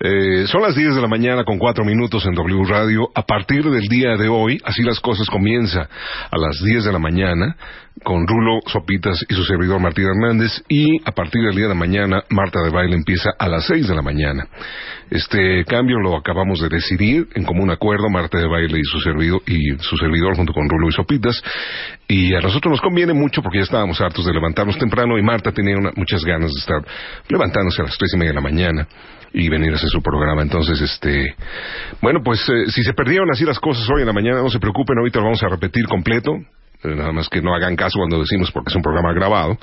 Eh, son las 10 de la mañana con 4 minutos en W Radio. A partir del día de hoy, así las cosas comienza a las 10 de la mañana con Rulo Sopitas y su servidor Martín Hernández y a partir del día de mañana Marta de Baile empieza a las 6 de la mañana. Este cambio lo acabamos de decidir en común acuerdo Marta de Baile y su servidor y su servidor junto con Rulo y Sopitas y a nosotros nos conviene mucho porque ya estábamos hartos de levantarnos temprano y Marta tenía muchas ganas de estar levantándose a las tres y media de la mañana y venir a hacer su programa. Entonces, este, bueno, pues eh, si se perdieron así las cosas hoy en la mañana, no se preocupen, ahorita lo vamos a repetir completo. Eh, nada más que no hagan caso cuando decimos porque es un programa grabado,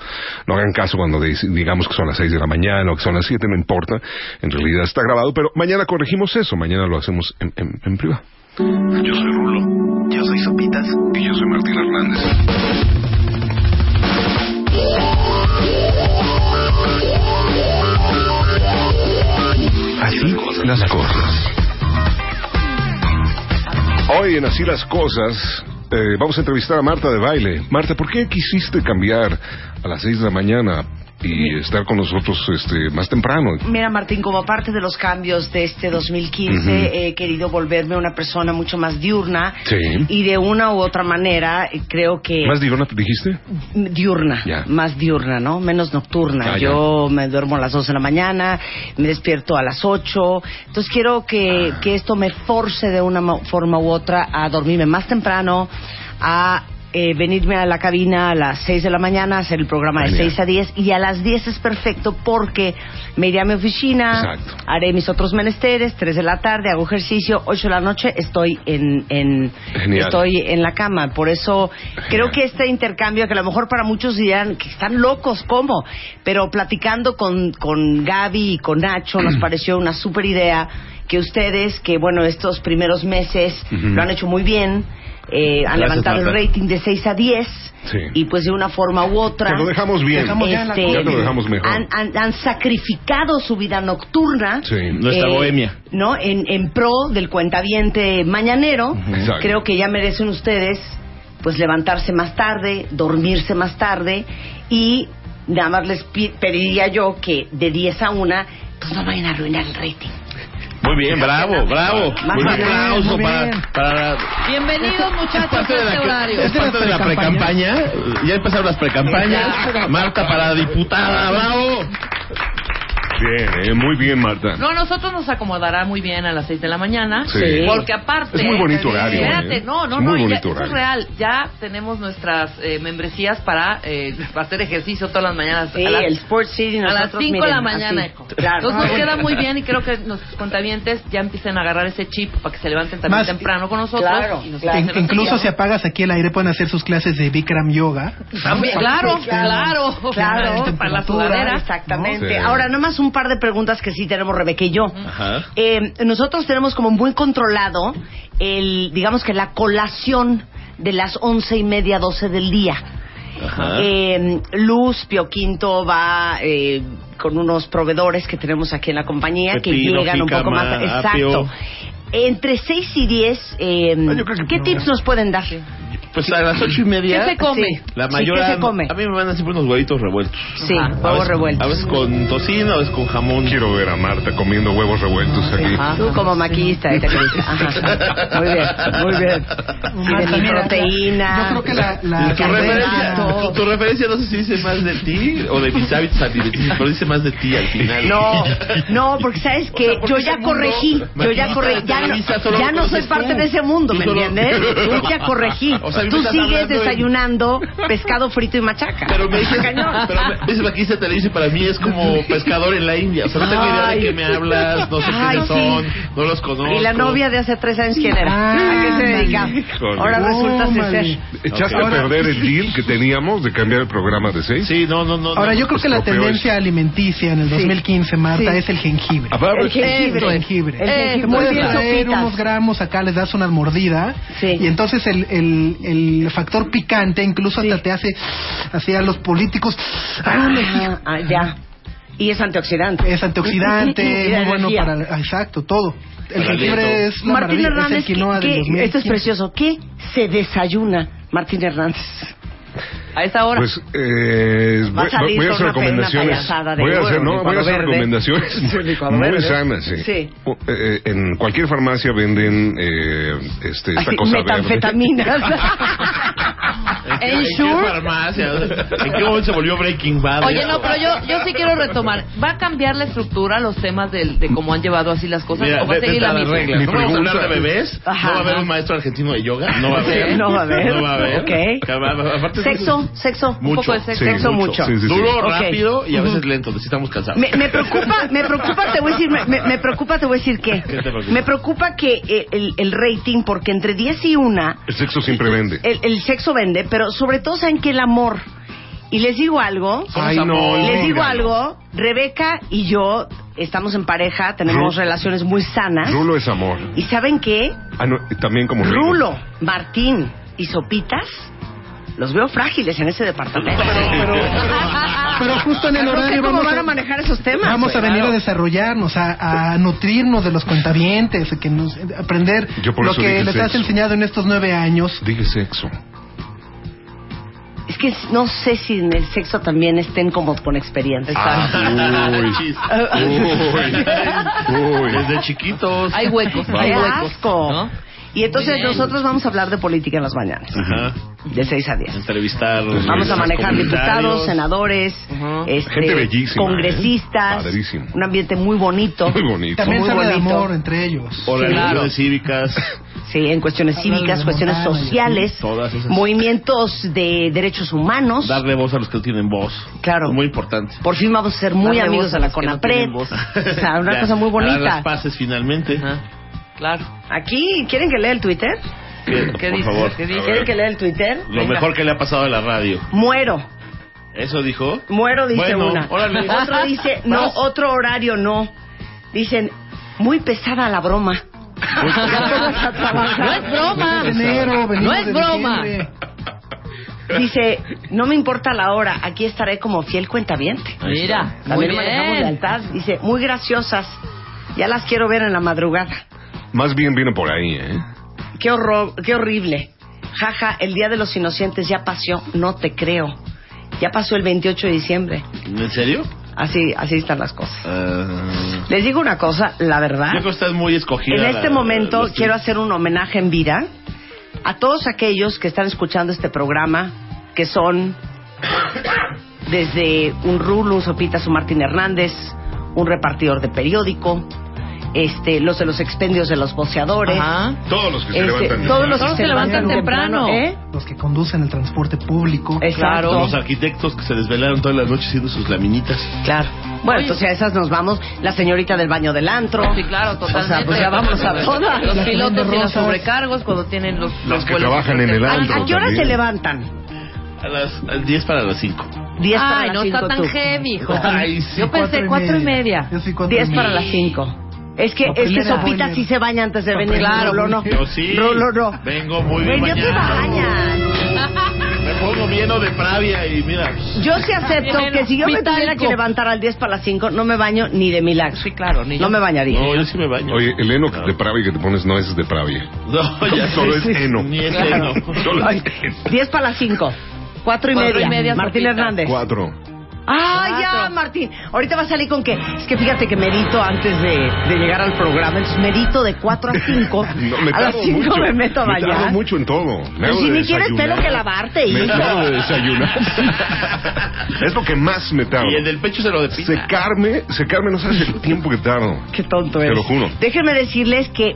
no hagan caso cuando digamos que son las seis de la mañana o que son las siete, no importa, en realidad está grabado, pero mañana corregimos eso, mañana lo hacemos en, en, en privado. Yo soy Rulo, yo soy Sopitas y yo soy Martín Hernández. Así las cosas. Hoy en Así las cosas eh, vamos a entrevistar a Marta de Baile. Marta, ¿por qué quisiste cambiar a las seis de la mañana y estar con nosotros este, más temprano. Mira, Martín, como parte de los cambios de este 2015, he querido volverme una persona mucho más diurna. Sí. Y de una u otra manera, eh, creo que. ¿Más diurna dijiste? Diurna. Ya. Más diurna, ¿no? Menos nocturna. Ah, Yo me duermo a las 2 de la mañana, me despierto a las 8. Entonces quiero que, Ah. que esto me force de una forma u otra a dormirme más temprano, a eh, venirme a la cabina a las 6 de la mañana, hacer el programa de Genial. 6 a 10 y a las 10 es perfecto porque me iré a mi oficina, Exacto. haré mis otros menesteres, 3 de la tarde, hago ejercicio, 8 de la noche estoy en, en estoy en la cama. Por eso creo que este intercambio, que a lo mejor para muchos dirán que están locos, ¿cómo? Pero platicando con, con Gaby y con Nacho nos pareció una super idea que ustedes, que bueno, estos primeros meses lo han hecho muy bien, eh, han Gracias, levantado Marta. el rating de 6 a 10 Sí. y pues de una forma u otra Te lo dejamos bien. Dejamos este, Ya te lo dejamos mejor. han, han- han sacrificado su vida nocturna Sí. Nuestra bohemia. no en, en pro del cuentaviente mañanero Exacto. creo que ya merecen ustedes pues levantarse más tarde dormirse más tarde y nada más les pediría yo que de 10 a 1 pues no vayan a arruinar el rating Muy bien, bravo, bravo. Un bien, aplauso muy para, para Bienvenidos es muchachos parte a de este la, horario. es parte de la precampaña. Ya empezaron las precampañas. Marta para diputada, bravo. Bien, eh, muy bien, Marta. No, a nosotros nos acomodará muy bien a las 6 de la mañana. Sí. Porque aparte. Es muy bonito horario, Espérate, ¿eh? no, no, Es muy no. ya- bonito eso horario. es real. Ya tenemos nuestras eh, membresías para, eh, para hacer ejercicio todas las mañanas. sí a las, el Sports City a las nosotros, 5 de la mañana. así. claro Entonces nos queda muy bien y creo que nuestros contabientes ya empiecen a agarrar ese chip para que se levanten también Más- temprano con nosotros. Claro, y nos claro. In- hacen incluso si apagas aquí el aire pueden hacer sus clases de Bikram Yoga. También, claro, claro, Claro, para la sudadera. Exactamente. Sí. Ahora, nomás un par de preguntas que sí tenemos Rebeca y yo. Ajá. Eh, nosotros tenemos como muy controlado el, digamos que la colación de las once y media, doce del día. Ajá. Eh, Luz Pio Quinto va eh, con unos proveedores que tenemos aquí en la compañía Pepino, que llegan un poco más. Exacto. apio. Entre 6 y 10, eh, Ah, ¿qué tips nos pueden dar? Pues a las ocho y media. ¿Qué se come? Sí. La Sí, mayor ¿qué se come? A mí me mandan siempre unos huevitos revueltos. Sí, Ajá. Huevos veces- revueltos. A veces con tocino, a veces con jamón. Quiero ver a Marta comiendo huevos revueltos aquí. Ajá. Tú como maquillista, crees. Ajá. Muy bien, muy bien. Y de mi proteína. Yo creo que la, la Tu referencia, tu, tu referencia no sé si dice más de ti o de mis hábitos alimenticios, pero dice más de ti al final. No, no, porque sabes que O sea, porque yo ya corregí, yo ya corregí, ya no, ya no soy parte de ese mundo, ¿me entiendes? Yo ya corregí. O sea, Tú sigues hablando en- desayunando pescado frito y machaca. Pero me dices, Cañón. pero me dices aquí se televisa y para mí es como pescador en la India. O sea, no tengo idea de qué me hablas, no sé Ay, quiénes sí. son, no los conozco. ¿Y la novia de hace tres años quién era? ¿A qué se dedicaba? Híjole. Ahora resulta Tómale. ser. ¿Echaste Ok. a perder el deal que teníamos de cambiar el programa de seis? Sí, no, no, no. Ahora, no. yo creo que la tendencia alimenticia en el 2015, Marta, Sí. es el jengibre. A ver, El jengibre. El jengibre. El jengibre. Muy puedes bien, unos gramos acá, les das una mordida. Sí. Y entonces el, el, el factor picante incluso hasta te hace así a los políticos. ¡Ah, Ah, ah, ya. Y es antioxidante. Es antioxidante, Y da muy bueno para... Exacto, todo. El Para jengibre es la Martín maravilla, Hernández, es el quinoa ¿qué- del qué- 2015. esto es precioso. ¿Qué se desayuna Martín Hernández? A esa hora. Pues eh, voy, Va a salir voy a hacer recomendaciones. voy a hacer, huevo, no, voy a hacer recomendaciones Sí, muy verde. sanas. Sí. Sí. O- eh, en cualquier farmacia venden eh, este, esta Así, cosa metanfetaminas. ¿En en qué farmacia? ¿En qué momento se volvió Breaking Bad? Oye, no, pero yo, yo sí quiero retomar. ¿Va a cambiar la estructura, los temas del- de, cómo han llevado así las cosas? Mira, ¿O va a seguir la misma? reglas. No vamos a hablar de bebés. Ajá, no va a haber un maestro argentino de yoga. No va a haber. No va a haber. No va a haber. Ok. Aparte, Sexo, sexo. Mucho. poco de sexo. Sí, Sexo mucho. Sí, sí, sí. Duro, rápido y a veces lento. Necesitamos cansar. Me, me preocupa, me preocupa, te voy a decir, me, me- me preocupa, te voy a decir qué. ¿Qué te preocupa? Me preocupa que eh, el, el rating, porque entre 10 y 1, El sexo siempre vende. el, el sexo vende, pero sobre todo saben que el amor. Y les digo algo, Ay, no. les digo algo, Rebeca y yo estamos en pareja, tenemos Ru- relaciones muy sanas. Rulo es amor. ¿Y saben qué? Ah, no, también como. Rulo, Martín y Sopitas, los veo frágiles en ese departamento. Pero justo en el horario cómo vamos van a a, manejar esos temas. vamos a venir a desarrollarnos, a, a nutrirnos de los contabientes, que nos, aprender Yo por lo que les has enseñado en estos nueve años. Dije sexo. Es que no sé si en el sexo también estén como con experiencia. Ah, uy. Uy. Uy. Desde chiquitos. Hay huecos, hay ¡Qué huecos. asco! ¿no? Y entonces nosotros vamos a hablar de política en las mañanas, Ajá. de 6 a 10. Entrevistar. Vamos a manejar diputados, senadores, este, Gente bellísima, congresistas, ¿eh? Padrísimo. un ambiente muy bonito. Muy bonito. También Muy se habla de bonito. amor entre ellos. Organizaciones cívicas. Sí, en cuestiones cívicas, cuestiones sociales, todas esas. movimientos de derechos humanos. Darle voz a los que no tienen voz. Claro. Muy importante. Por fin vamos a ser muy Darle amigos de a la no CONAPRED. voz. o sea, una Ya, cosa muy Dar las bonita. paces finalmente. Ajá. Claro. Aquí, ¿quieren que lea el Twitter? Que, ¿Qué por dice? favor. ¿Qué. ¿Quieren que lea el Twitter? Lo Venga. mejor que le ha pasado a la radio. Muero. ¿Eso dijo? Muero, dice Bueno, una. órale. Otro dice, no, otro horario no. Dicen, muy pesada la broma. No es broma. De enero, venimos No es de broma. diciembre. Dice, no me importa la hora, aquí estaré como fiel cuentaviente. Mira, muy También manejamos bien. lealtad. Dice, muy graciosas. Ya las quiero ver en la madrugada. Más bien viene por ahí, ¿eh? Qué horror, qué horrible. Jaja, el Día de los Inocentes ya pasó, no te creo. Ya pasó el 28 de diciembre. ¿En serio? Así, así están las cosas. Ah, Les digo una cosa, la verdad. yo creo que estás muy escogida. En este la- momento quiero hacer un homenaje en vida a todos aquellos que están escuchando este programa, que son desde un Rulo, un Sopitas, un Martín Hernández, un repartidor de periódico, este, los de los expendios de los boceadores, Ajá. Todos los que se este, levantan. todos los que se levantan temprano. ¿eh? Los que conducen el transporte público. Exacto. Los arquitectos que se desvelaron toda la noche haciendo sus laminitas. Claro. Bueno, Oye. entonces a esas nos vamos. La señorita del baño del antro. Sí, claro, totalmente. O sea, pues ya vamos a todas. Los pilotos y los sobrecargos cuando tienen los, Los que vuelos trabajan en el ¿A, antro. a qué hora también. se levantan? A las a 10 para las 5. 10 para Ay, las no está 5 tan tú. heavy, hijo. Ay, sí, Yo pensé cuatro y media. Yo soy cuatro 10 y para las 5. Es que, La es que primera Sopita sí se baña antes de La venir. primera Rulo voy no. Yo sí. Rulo no. Vengo muy bien Güey, yo te bañado. bañas. Me pongo lleno de pravia y mira. Yo sí acepto Bien, que si yo me tuviera que levantar al 10 para las 5, no me baño ni de milagro. Sí, claro, ni No yo. me bañaría. No, yo sí me baño. Oye, el heno de Pravia que te pones no es de Pravia. No, ya Solo es heno. Ni es Claro. heno. Solo Ay, es heno. 10 para las 5. 4 y Cuatro y media. Martín. Hernández. Cuatro. Ah, ya. Martín. Ahorita va a salir con que. Es que fíjate que medito antes de, de llegar al programa. Entonces medito de 4 a 5. No, me a las tardo 5 mucho. me meto a Me tardo bañar. mucho en todo. Me Pues hago si de ni tienes pelo que lavarte, Me hijo. tardo de desayunar. es lo que más me tardo. Y el del pecho se lo depila. Secarme, secarme no sabes el tiempo que tardo. Qué tonto Te eres. lo juro. Déjenme decirles que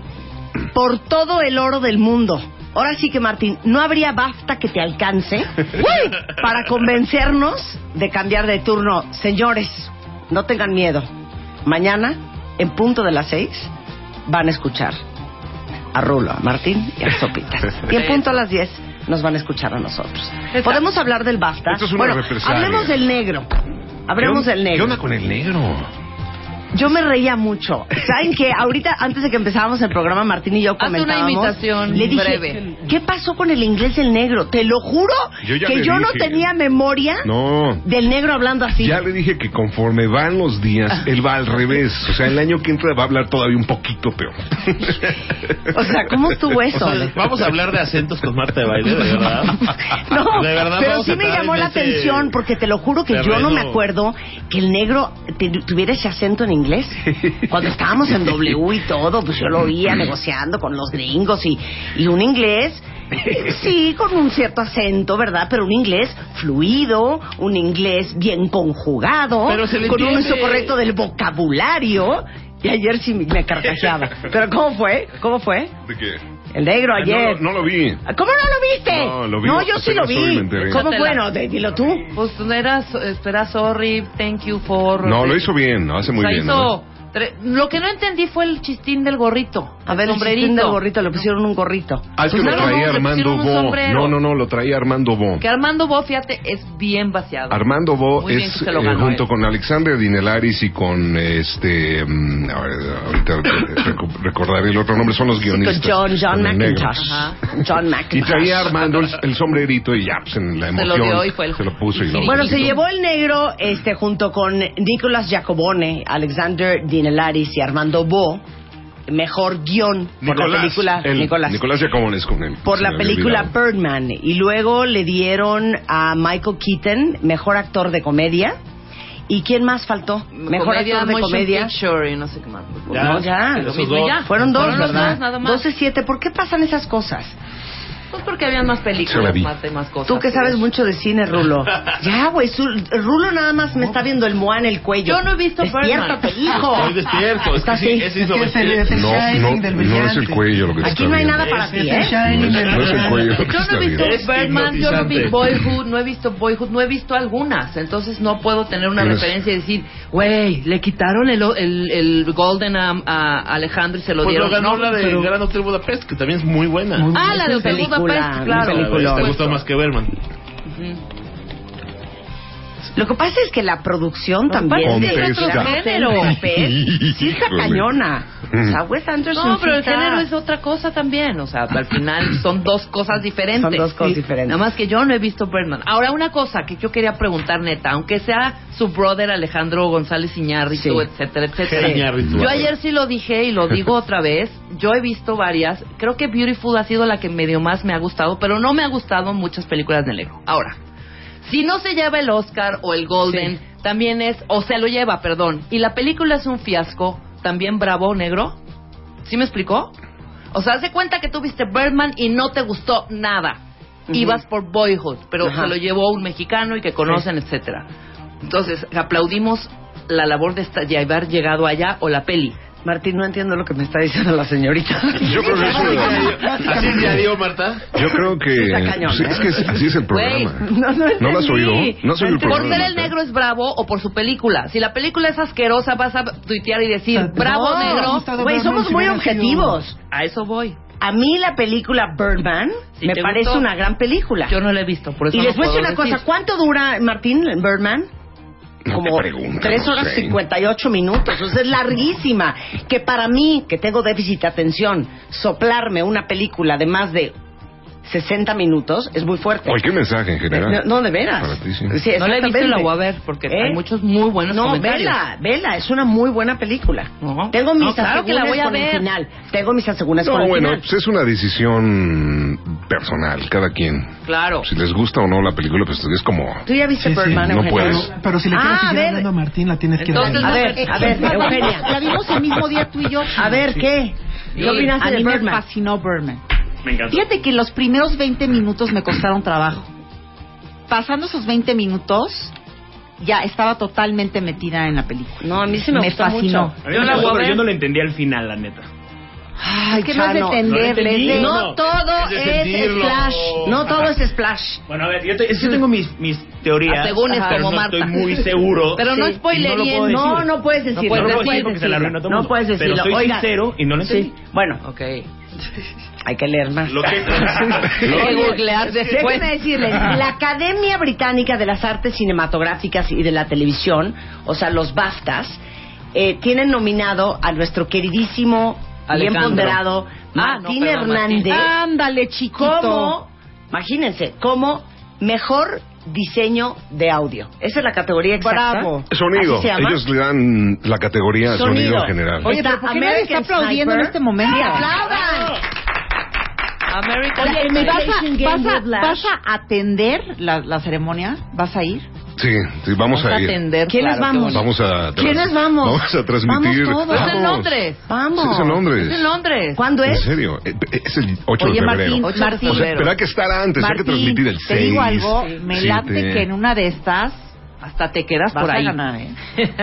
por todo el oro del mundo ahora sí que Martín, no habría BAFTA que te alcance uy, para convencernos de cambiar de turno. Señores, no tengan miedo. Mañana, en punto de las seis, van a escuchar a Rulo, a Martín y a Sopitas. Y en punto a las diez nos van a escuchar a nosotros. ¿Podemos hablar del BAFTA? Esto es una bueno, represalia. hablemos del negro. Hablemos ¿Qué on- del negro. ¿Qué onda con el negro? Yo me reía mucho. ¿Saben qué? Ahorita, antes de que empezábamos el programa, Martín y yo Haz una comentábamos. imitación le dije, breve. ¿qué pasó con el inglés del negro? Te lo juro Yo que yo no tenía memoria No. del negro hablando así. Ya le dije que conforme van los días, él va al revés. O sea, el año que entra va a hablar todavía un poquito peor. O sea, ¿cómo estuvo eso? O sea, vamos a hablar de acentos con Marta de baile, de verdad. No, De verdad, pero sí me llamó la ese atención porque te lo juro que yo no me acuerdo que el negro tuviera ese acento en inglés. Cuando estábamos en W y todo, pues yo lo oía negociando con los gringos y, y un inglés, sí, con un cierto acento, ¿verdad? Pero un inglés fluido, un inglés bien conjugado, Pero se le con un entiende. uso correcto del vocabulario. Y ayer sí me carcajeaba. ¿Pero cómo fue? ¿Cómo fue? ¿De qué? El negro ayer. No, lo- no lo vi. ¿Cómo no lo viste? No, lo vi. No, yo sí lo vi. ¿Cómo bueno? Dilo tú. Pues era, espera, sorry, thank you for... No, lo hizo bien, lo hace muy O sea, bien. hizo ¿no? tre- Lo que no entendí fue el chistín del gorrito. A ver, sombrerito. del gorrito, le pusieron un gorrito. Ah, es que Pues lo no, no, traía le Armando Bo. No, no, no, lo traía Armando Bo. Que Armando Bo, fíjate, es bien vaciado. Armando Bo Muy bien es que se lo eh, junto él. con Alexander Dinelaris y con este a ver, ahorita recordaré el otro nombre son los Sí, con guionistas. John, John. McIntosh. John Y McIntosh. traía Armando el, el sombrerito y ya, pues en la Se lo emoción dio y fue el- se lo puso y lo Bueno, se llevó el negro este junto con Nicolas Giacobone, Alexander Dinelaris y Armando Bo, mejor guion por la Nicolás, película él, Nicolás. Nicolás Giacomón es con él. por la película olvidado. Birdman y luego le dieron a Michael Keaton mejor actor de comedia y quién más faltó mejor Comedia, actor de comedia picture y no sé qué más. Ya, no ya dos. ya. fueron dos Fueron los verdad dos, nada más. 12-7 ¿por qué pasan esas cosas? Pues porque habían más películas, más temas, cosas. Tú que sabes mucho de cine, Rulo. Ya, güey, su- Rulo nada más me está viendo el moa en el cuello. Yo no he visto Despiértate, Birdman. hijo. Estoy despierto. Es que sí, Es es el, es el No, no, es el cuello lo que Aquí está no hay viendo. nada para ti, ¿eh? No es el cuello lo que Yo no he visto Birdman, yo no vi. Boyhood, no he visto Boyhood, no he visto algunas. Entonces no puedo tener una referencia y decir, güey, le quitaron el, el, el Golden a, a Alejandro y se lo Pues lo dieron. ganó No, la de pero- Gran Hotel Budapest, que también es muy buena. Muy Ah, la de Hotel Película, claro. ¿Te gustó más que Berman? Lo que pasa es que la producción pasa también es otro género. sí está cañona. O sea, Wes Anderson No, pero el género es otra cosa también. O sea, al final son dos cosas diferentes. Son dos cosas Sí. diferentes. Nada más que yo no he visto Birdman. Ahora, una cosa que yo quería preguntar, neta, aunque sea su brother Alejandro González Iñárritu, Sí. etcétera, etcétera. Iñárritu. Yo ayer sí lo dije y lo digo otra vez. Yo he visto varias. Creo que Beautiful ha sido la que medio más me ha gustado, pero no me ha gustado muchas películas de negro. Ahora, si no se lleva el Oscar o el Golden, también es, o se lo lleva, perdón, y la película es un fiasco, también bravo negro. ¿Sí me explicó? O sea, haz de cuenta que tú viste Birdman y no te gustó nada. Ibas por Boyhood, pero Ajá. se lo llevó un mexicano y que conocen, etcétera. Entonces, aplaudimos la labor de, esta- de haber llegado allá o la peli. Martín, no entiendo lo que me está diciendo la señorita. Yo creo que eso- ¿Así te dio, Marta? Yo creo que, cañón, sí, es que así es el programa. No, no, ¿No lo has oído? ¿No has oído el Por programa? ser el negro es bravo o por su película. Si la película es asquerosa, vas a tuitear y decir, No, bravo negro. Güey, somos muy objetivos. A eso voy. A mí la película Birdman Si me parece gustó, una gran película. Yo no la he visto, por eso y no les voy a decir una cosa, ¿cuánto dura Martín Birdman? No Como te pregunto, 3 no horas sé. 58 minutos, o sea, es larguísima. Que para mí, que tengo déficit de atención, soplarme una película de más de 60 minutos es muy fuerte. Cualquier mensaje en general. No, no, de veras. Para ti, sí. Sí, No la he visto y la voy a ver, porque ¿Eh? hay muchos muy buenos No, comentarios. vela, vela, es una muy buena película. No. Tengo mis No, claro que la voy a el ver. final. Tengo mis asegúnes No, con el bueno, final. pues es una decisión personal, cada quien. Claro. Si les gusta o no la película, pues es como... ¿Tú ya viste Sí, sí. Birdman, No Eugenia? puedes. Pero, pero si le quieres Ah, a seguir ver. hablando a Martín, la tienes que Entonces, ver. A ver, a ver, Eugenia. La vimos el mismo día tú y yo. A ver, ¿qué? ¿Qué Sí. opinaste A de mí me Birdman? fascinó Birdman. Me encantó. Fíjate que los primeros 20 minutos me costaron trabajo. Pasando esos 20 minutos, ya estaba totalmente metida en la película. No, a mí sí me, Me gustó fascinó. mucho. A mí Yo me la gustó, pero yo no le entendí al final, la neta. Ay, Es que no es de Chano. No es de- No No, todo es de es splash. No todo es splash. Bueno, a ver, yo, te- es que yo tengo mis, mis teorías, Ah, según es pero como no Marta. estoy muy seguro. Pero no Sí. spoilerien, no No, puedes decirlo. No puedes No lo puedo decir decir porque se la arruina a todo el No puedes decirlo. Pero soy Oiga. sincero y no lo entendí. Sí. Bueno, Ok. hay que leer más. Lo que... Déjenme decirles, la Academia Británica de las Artes Cinematográficas y de la Televisión, o sea, los BAFTAs, eh, tienen nominado a nuestro queridísimo, bien ponderado, Ah, Martín no, perdón, Martín. Hernández, Ándale, chiquito. como, imagínense, como mejor diseño de audio. Esa es la categoría exacta. Bravo. Sonido. Así se llama. Ellos le dan la categoría sonido, en general. Oye, Está pero ¿por qué nadie está aplaudiendo en este momento? Sí, aplaudan. American Oye, ¿me vas a, vas a- vas a atender la, la ceremonia? ¿Vas a ir? Sí, sí, vamos, Vamos a a ir. atender. ¿Quiénes claro, vamos? Vamos a ¿Quiénes vamos? Vamos a transmitir. Vamos todos. Es en Londres. Vamos. Sí, es en Londres. Es en Londres. ¿Cuándo ¿En es? serio? Eh, Es el 8 Oye, de febrero. Martín, 8 de Martín. O sea, febrero. pero hay que estar antes, hay que transmitir el 6. te digo algo, me late siete. que en una de estas Hasta te quedas vas por a ahí. ganar, ¿eh?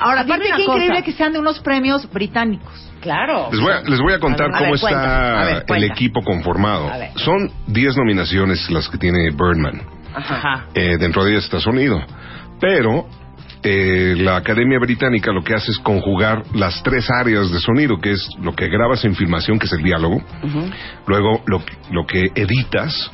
Ahora, Aparte, qué cosa. increíble que sean de unos premios británicos. Claro. Les voy a, les voy a contar A ver, cómo cuenta, está a ver, el equipo conformado. A ver. Son 10 nominaciones las que tiene Birdman. Eh, dentro de ellas está sonido. Pero eh, la Academia Británica lo que hace es conjugar las tres áreas de sonido, que es lo que grabas en filmación, que es el diálogo, luego lo, lo que editas,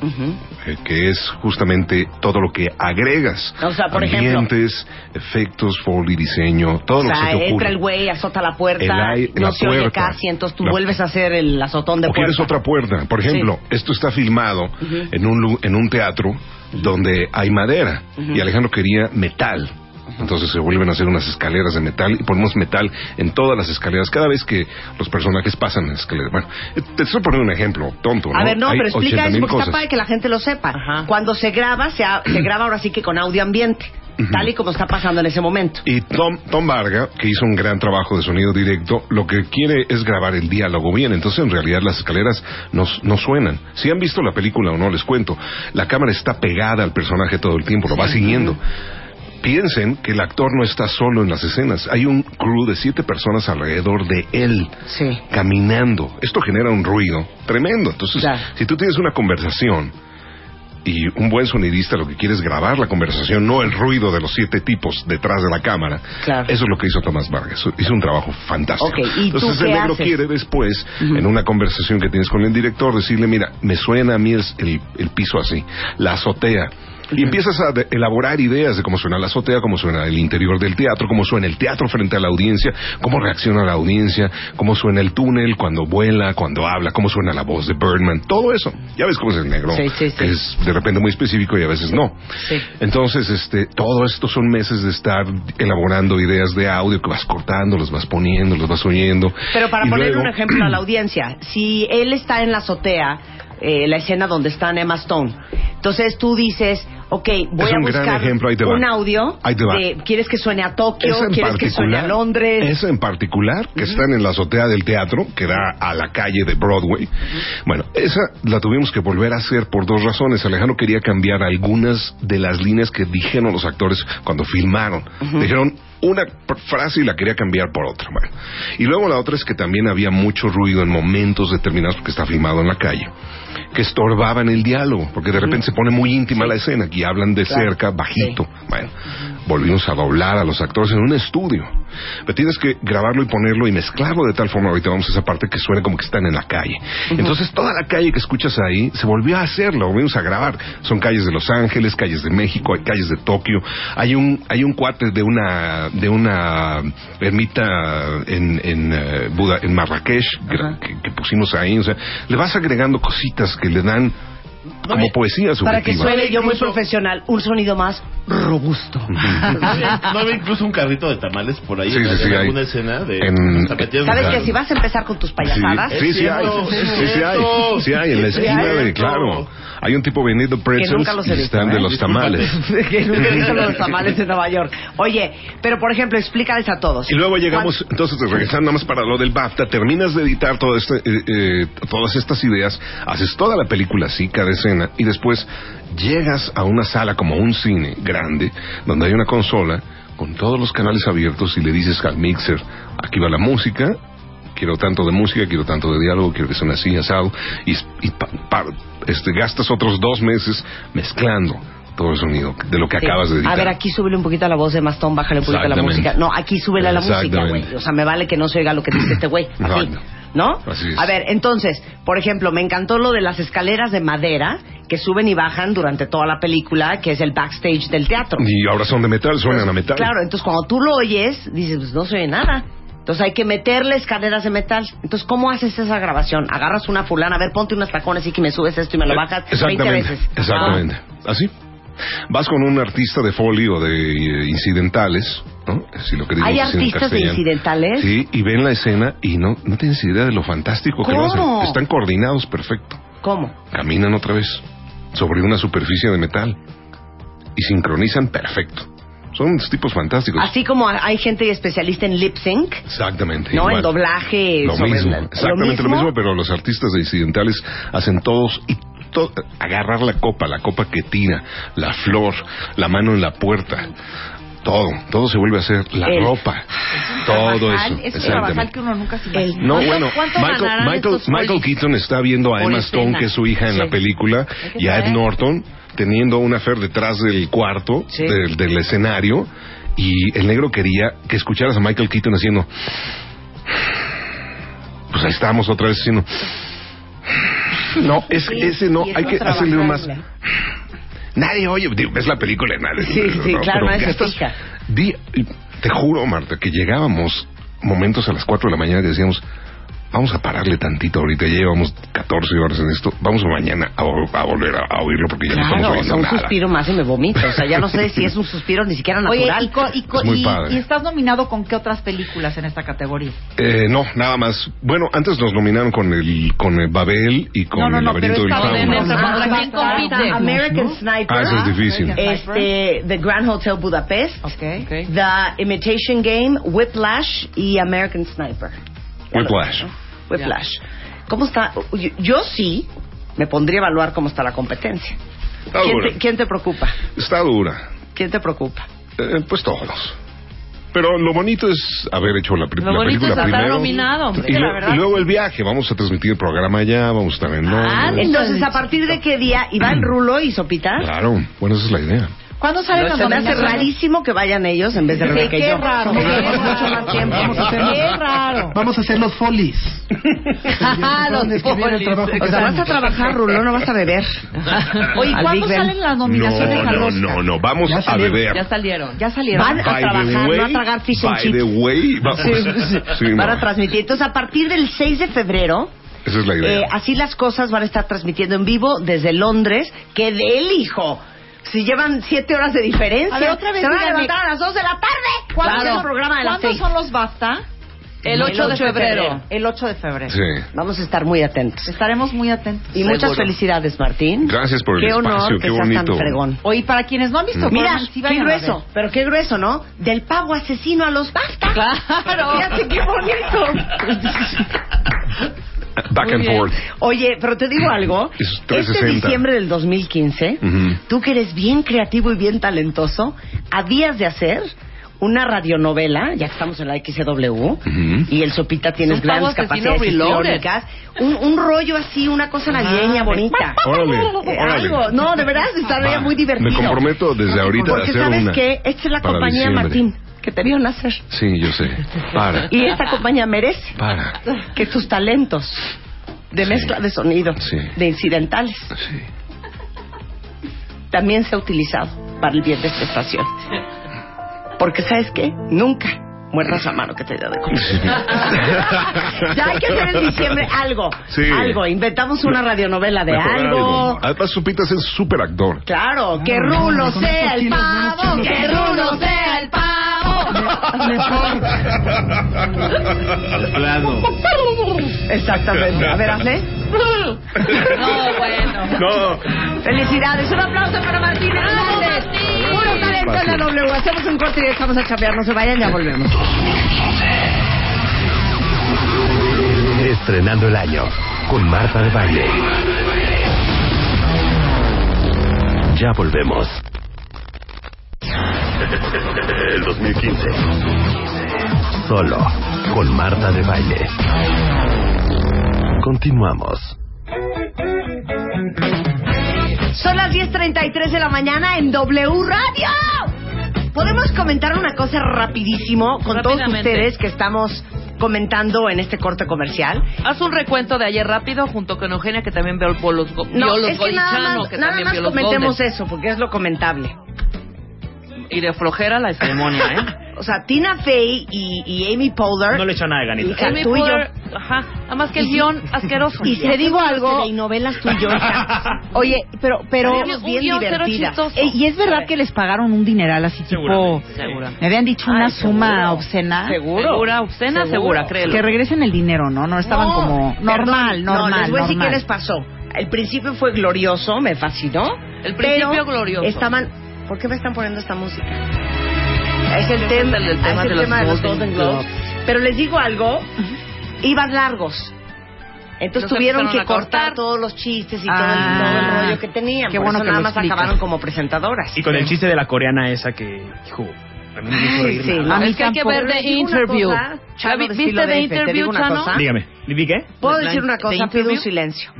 eh, que es justamente todo lo que agregas, O sea, por ejemplo- ambientes, efectos, foley, diseño, todo O lo que se te entra el güey, azota la puerta, no la se oye casi, entonces tú La- vuelves a hacer el azotón de o quieres puerta. otra puerta. Por ejemplo, esto está filmado en, un, en un teatro donde hay madera y Alejandro quería metal. Entonces se vuelven a hacer unas escaleras de metal y ponemos metal en todas las escaleras cada vez que los personajes pasan las escaleras. Bueno, eh, te estoy poniendo un ejemplo tonto, ¿no? A ver, no, Hay pero explica 80,000 eso porque cosas. está para que la gente lo sepa. Ajá. Cuando se graba, se, ha- se graba ahora sí que con audio ambiente, tal y como está pasando en ese momento. Y Tom, Tom Varga, que hizo un gran trabajo de sonido directo, lo que quiere es grabar el diálogo bien. Entonces, en realidad, las escaleras no, no suenan. Si han visto la película o no, les cuento. La cámara está pegada al personaje todo el tiempo, lo va siguiendo. Piensen que el actor no está solo en las escenas. Hay un crew de siete personas alrededor de él, Sí. caminando. Esto genera un ruido tremendo. Entonces, si tú tienes una conversación y un buen sonidista lo que quiere es grabar la conversación, no el ruido de los siete tipos detrás de la cámara. Claro. Eso es lo que hizo Tomás Vargas. Hizo un trabajo fantástico. ¿y tú Entonces qué el negro haces? quiere después, en una conversación que tienes con el director, decirle, mira, me suena a mí el, el- el piso así, la azotea. Y empiezas a elaborar ideas de cómo suena la azotea, cómo suena el interior del teatro, cómo suena el teatro frente a la audiencia, cómo reacciona la audiencia, cómo suena el túnel cuando vuela, cuando habla, cómo suena la voz de Birdman, todo eso. Ya ves cómo es el negro, Sí, sí, sí. que es de repente muy específico y a veces no. Entonces, este, todo esto son meses de estar elaborando ideas de audio que vas cortando, los vas poniendo, los vas oyendo. Pero para Y poner luego- un ejemplo a la audiencia, si él está en la azotea, eh, la escena donde está Emma Stone, entonces tú dices, ok, voy Es a un gran buscar ejemplo, ahí te va. un audio, Ahí te va. de- ¿quieres que suene a Tokio? En ¿Quieres que suene a Londres? esa en particular, que están en la azotea del teatro, que da a la calle de Broadway. Bueno, esa la tuvimos que volver a hacer por dos razones. Alejandro quería cambiar algunas de las líneas que dijeron los actores cuando filmaron. Dijeron una frase y la quería cambiar por otra. Bueno. Y luego la otra es que también había mucho ruido en momentos determinados porque está filmado en la calle que estorbaban el diálogo, porque de repente se pone muy íntima la escena, aquí hablan de cerca, bajito. Bueno, volvimos a doblar a los actores en un estudio. Pero tienes que grabarlo y ponerlo y mezclarlo de tal forma, ahorita vamos a esa parte que suene como que están en la calle. Entonces toda la calle que escuchas ahí se volvió a hacerlo, volvimos a grabar. Son calles de Los Ángeles, calles de México, hay calles de Tokio. Hay un hay un cuate de una de una ermita en en eh, Buda- en Marrakech que, que pusimos ahí, o sea, le vas agregando cositas que le dan como poesía Para que subjetiva. suene yo muy profesional, un sonido más robusto. ¿No había, incluso un carrito de tamales por ahí Sí, en, sí, sí, en hay. alguna escena de En- ¿Sabes que si vas a empezar con tus payasadas? Sí, sí, hay, sí, es sí, sí hay, cierto. sí hay, en la Es esquina de, claro, hay un tipo vendiendo pretzels y están de ¿eh? los tamales. que nunca he visto los tamales de Nueva York. Oye, pero por ejemplo, explícales a todos. Y luego llegamos, entonces regresando nada más para lo del BAFTA, terminas de editar todo este, eh, eh, todas estas ideas, haces toda la película así, cada escena, y después llegas a una sala como un cine grande, donde hay una consola con todos los canales abiertos y le dices al mixer, aquí va la música, quiero tanto de música, quiero tanto de diálogo, quiero que suene así, asado, y, y pa- pa- este, gastas otros dos meses mezclando todo el sonido de lo que Sí. acabas de editar. A ver, aquí súbele un poquito a la voz de Mastón, bájale un poquito a la música. No, aquí súbele a la música, güey. O sea, me vale que no se oiga lo que dice este güey. Así. ¿No? Así es. A ver, entonces, por ejemplo, me encantó lo de las escaleras de madera que suben y bajan durante toda la película, que es el backstage del teatro. Y ahora son de metal, suenan a metal. Claro, entonces cuando tú lo oyes, dices, pues no se oye nada. Entonces hay que meterle escaleras de metal. Entonces, ¿cómo haces esa grabación? Agarras una fulana, a ver, ponte unos tacones y que me subes esto y me lo bajas 20 Exactamente, veces. exactamente. Así. Vas con un artista de foley o de eh, incidentales, ¿no? Si lo queremos ¿Hay artistas de incidentales? Sí, y ven la escena y no, no tienes idea de lo fantástico que lo hacen. Están coordinados perfecto. ¿Cómo? Caminan otra vez sobre una superficie de metal y sincronizan perfecto. Son unos tipos fantásticos. Así como hay gente especialista en lip sync, Exactamente. ¿no? igual. En doblaje. Lo sobre mismo, la- exactamente lo mismo, pero los artistas de incidentales hacen todos y to- agarrar la copa, la copa que tira, la flor, la mano en la puerta, todo, todo se vuelve a hacer, la El- ropa, todo Trabajal, eso, Es un trabajal que uno nunca se El- imagina. No, ¿Cuánto- bueno, Michael, Michael, Michael? Keaton está viendo a Emma Stone, escena. que es su hija en Sí. la película, y a Ed. Norton teniendo una fer detrás del cuarto, Sí. del, del escenario, y el negro quería que escucharas a Michael Keaton haciendo... Pues ahí estábamos otra vez haciendo... No, es, Sí, ese no, hay que hacerle más... Nadie oye, ves la película, nadie. Sí, sí, claro, pero nadie gastas- di- te juro, Marta, que llegábamos momentos a las 4 de la mañana que decíamos, vamos a pararle tantito ahorita, ya llevamos 14 horas en esto, vamos mañana a, vol- a volver a, a oírlo porque ya no Claro, estamos o sea, oyendo un nada. suspiro más y me vomito. O sea, ya no sé si es un suspiro ni siquiera Oye, natural. y, co- y co- Es muy y- padre. y estás nominado con qué otras películas en esta categoría? Eh, no, nada más. Bueno, antes nos nominaron con el con el Babel y con No, no, el no, laberinto del fauno. no. ¿contra quién compite? American Sniper. Ah, eso es difícil. Este, The Grand Hotel Budapest. Ok. Ok. The Imitation Game, Whiplash y American Sniper. Whiplash. Whiplash. ¿Cómo está? Yo, yo sí me pondría a evaluar cómo está la competencia. Está ¿Quién dura. te, quién te preocupa? Está dura. ¿Quién te preocupa? Eh, pues todos. Pero lo bonito es haber hecho la, Lo la bonito película es primero. nominado, hombre. Y, la y luego el viaje. Vamos a transmitir el programa allá, vamos a estar en Ah. Entonces, ¿a partir de qué día? ¿Iván Rulo y Sopita? Claro, bueno, esa es la idea. ¿Cuándo salen las Se me hace nominaciones? rarísimo que vayan ellos en vez de Sí, Rebeca y qué yo. raro, qué tenemos mucho raro. más tiempo. Vamos a hacer Qué raro. Vamos a hacer los folies. Ah, los folies. O sea, vas a trabajar, Rulo, no vas a beber. Oye, ¿cuándo salen las nominaciones No, no, no, no, vamos Ya a salieron. beber. Ya salieron. Ya salieron. Van a By the trabajar, way, no a tragar fish and by the chips. way, vamos. Sí, no. Van a transmitir. Entonces, a partir del 6 de febrero, Esa es la idea. eh, así las cosas van a estar transmitiendo en vivo desde Londres, que de él, hijo. Si llevan siete horas de diferencia, A ver, otra vez se van a levantar a las 2 de la tarde. ¿Cuándo Claro. son- el programa de las ¿Cuándo 6. son los BAFTA? El 8 de febrero. El 8 de febrero. Sí. Vamos a estar muy atentos. Estaremos muy atentos. Y muchas Seguro. felicidades, Martín. Gracias por el Qué honor espacio, que qué seas bonito. tan fregón. Oye, para quienes no han visto Mira, Gorman, sí qué grueso, pero qué grueso, ¿no? Del pavo asesino a los BAFTA. Claro. Fíjate qué bonito. Back Muy and bien. forth. Oye, pero te digo algo. Es Este 360. diciembre del 2015, Ujú. tú que eres bien creativo y bien talentoso, habías de hacer una radionovela, ya que estamos en la XW, y el Sopita pavo grandes capacidades histriónicas, un, un rollo así, una cosa navideña bonita. Órale, Eh, órale. algo, no, de verdad, estaría muy divertido. Me comprometo desde ahorita a Porque hacer sabes una. que esta es la compañía diciembre. Martín, que te vio nacer. Sí, yo sé. Para. Y esta compañía merece Para. que tus talentos de mezcla de sonido, Sí. de incidentales, Sí. también sea utilizado para el bien de esta estación. Porque ¿sabes qué? Nunca muerdas la mano que te dio de comer. ya hay que hacer en diciembre algo. Sí. Algo. Inventamos una radionovela de Mejor algo. Además, Supitas es súper actor. Claro, que Rulo sea el pavo, que. Rulo sea el pavo. Plano. Exactamente. A ver, hazle. No, bueno. No. Felicidades. Un aplauso para Martín Hernández. Puro talento en la W. Hacemos un corte y dejamos a chapear. No se vayan, ya volvemos. Estrenando el año con Marta de Baile. Ya volvemos. El 2015. Solo con Marta de Baile. Continuamos. Son las 10.33 de la mañana en W Radio. Podemos comentar una cosa rapidísimo con todos ustedes que estamos comentando en este corte comercial. Haz un recuento de ayer rápido junto con Eugenia, que también vio los, go- No, los es que nada más, que nada comentemos eso porque es lo comentable. Y de flojera la ceremonia, ¿eh? O sea, Tina Fey y, y Amy Poehler. No le echó nada de ganito. Hija, Amy tú y yo. Poehler, Ajá. Además que el guion asqueroso. Y Te digo algo. Y novelas tú y yo. hija. Oye, pero, pero, bien guion divertidas. Eh, y es verdad que les pagaron un dineral así tipo. Segura. Me habían dicho una Ay, suma seguro. obscena. Seguro. Segura, obscena, Seguro. segura, créelo. Que regresen el dinero, ¿no? No estaban No, como perdón, normal, normal. No, les voy a decir qué les pasó. El principio fue glorioso, me fascinó. El principio pero glorioso. Estaban. ¿Por qué me están poniendo esta música? Es el tema, es el- el es tema el de los tema de los Golden Globes. Pero les digo algo, iban largos. Entonces Los tuvieron que cortar cortar. todos los chistes y todo, Ah, el, todo el rollo que tenían. qué Por bueno eso que nada más acabaron como presentadoras. Y con el chiste de la coreana esa que, hijo, a mí me hizo Ay, reír sí, nada. no. A mí es que hay que ver una interview. cosa, Chano ¿Ya vi- de ¿Viste estilo de interview, una Chano? cosa. Dígame, ¿vi qué? ¿Puedo ¿De decir una cosa? Pido un silencio.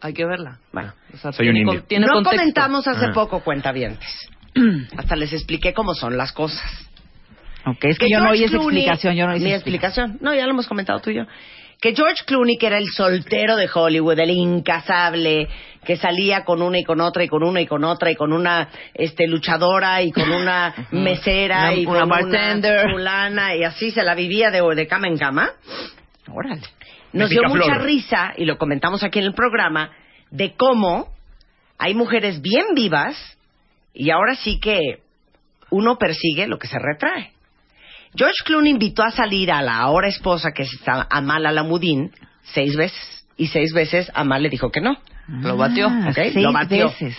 Hay que verla. Bueno, O sea, Soy un indio. con- no contexto. comentamos hace Ah. poco cuentavientes. Hasta les expliqué cómo son las cosas. Ok, es que, yo no oí esa Clooney- explicación, yo no oí esa Mi explicación. No, ya lo hemos comentado tú y yo. Que George Clooney, que era el soltero de Hollywood, el incasable, que salía con una y con otra y con una y con otra y con una este luchadora y con una mesera Una- y una con bartender. una fulana y así se la vivía de, de cama en cama. Órale. Nos dio mucha risa, y lo comentamos aquí en el programa, de cómo hay mujeres bien vivas y ahora sí que uno persigue lo que se retrae. George Clooney invitó a salir a la ahora esposa, que es Amal Alamudín, seis veces. Y seis veces Amal le dijo que no. Lo batió. Ah, Ok, seis lo batió. veces.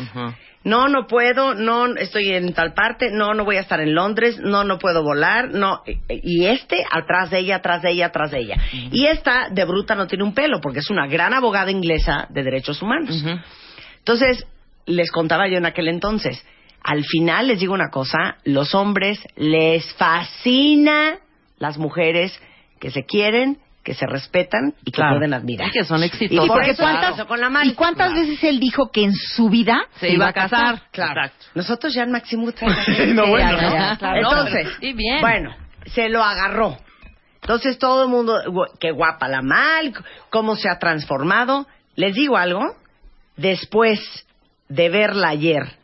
No, no puedo, no, estoy en tal parte, no, no voy a estar en Londres, no, no puedo volar, no. Y este atrás de ella, atrás de ella, atrás de ella. Y esta de bruta no tiene un pelo, porque es una gran abogada inglesa de derechos humanos. Entonces, les contaba yo en aquel entonces, al final les digo una cosa, los hombres les fascina las mujeres que se quieren, que se respetan y que Claro. pueden admirar. Y que son Y exitosos. por porque cuántas- pasó con la Mal. ¿Y cuántas veces él dijo que en su vida Se iba a casar. Claro. Exacto. Nosotros ya en Maximus No, bueno, ya. Entonces, y bien. bueno, se lo agarró. Entonces todo el mundo, qué guapa la mal, cómo se ha transformado. Les digo algo, después de verla ayer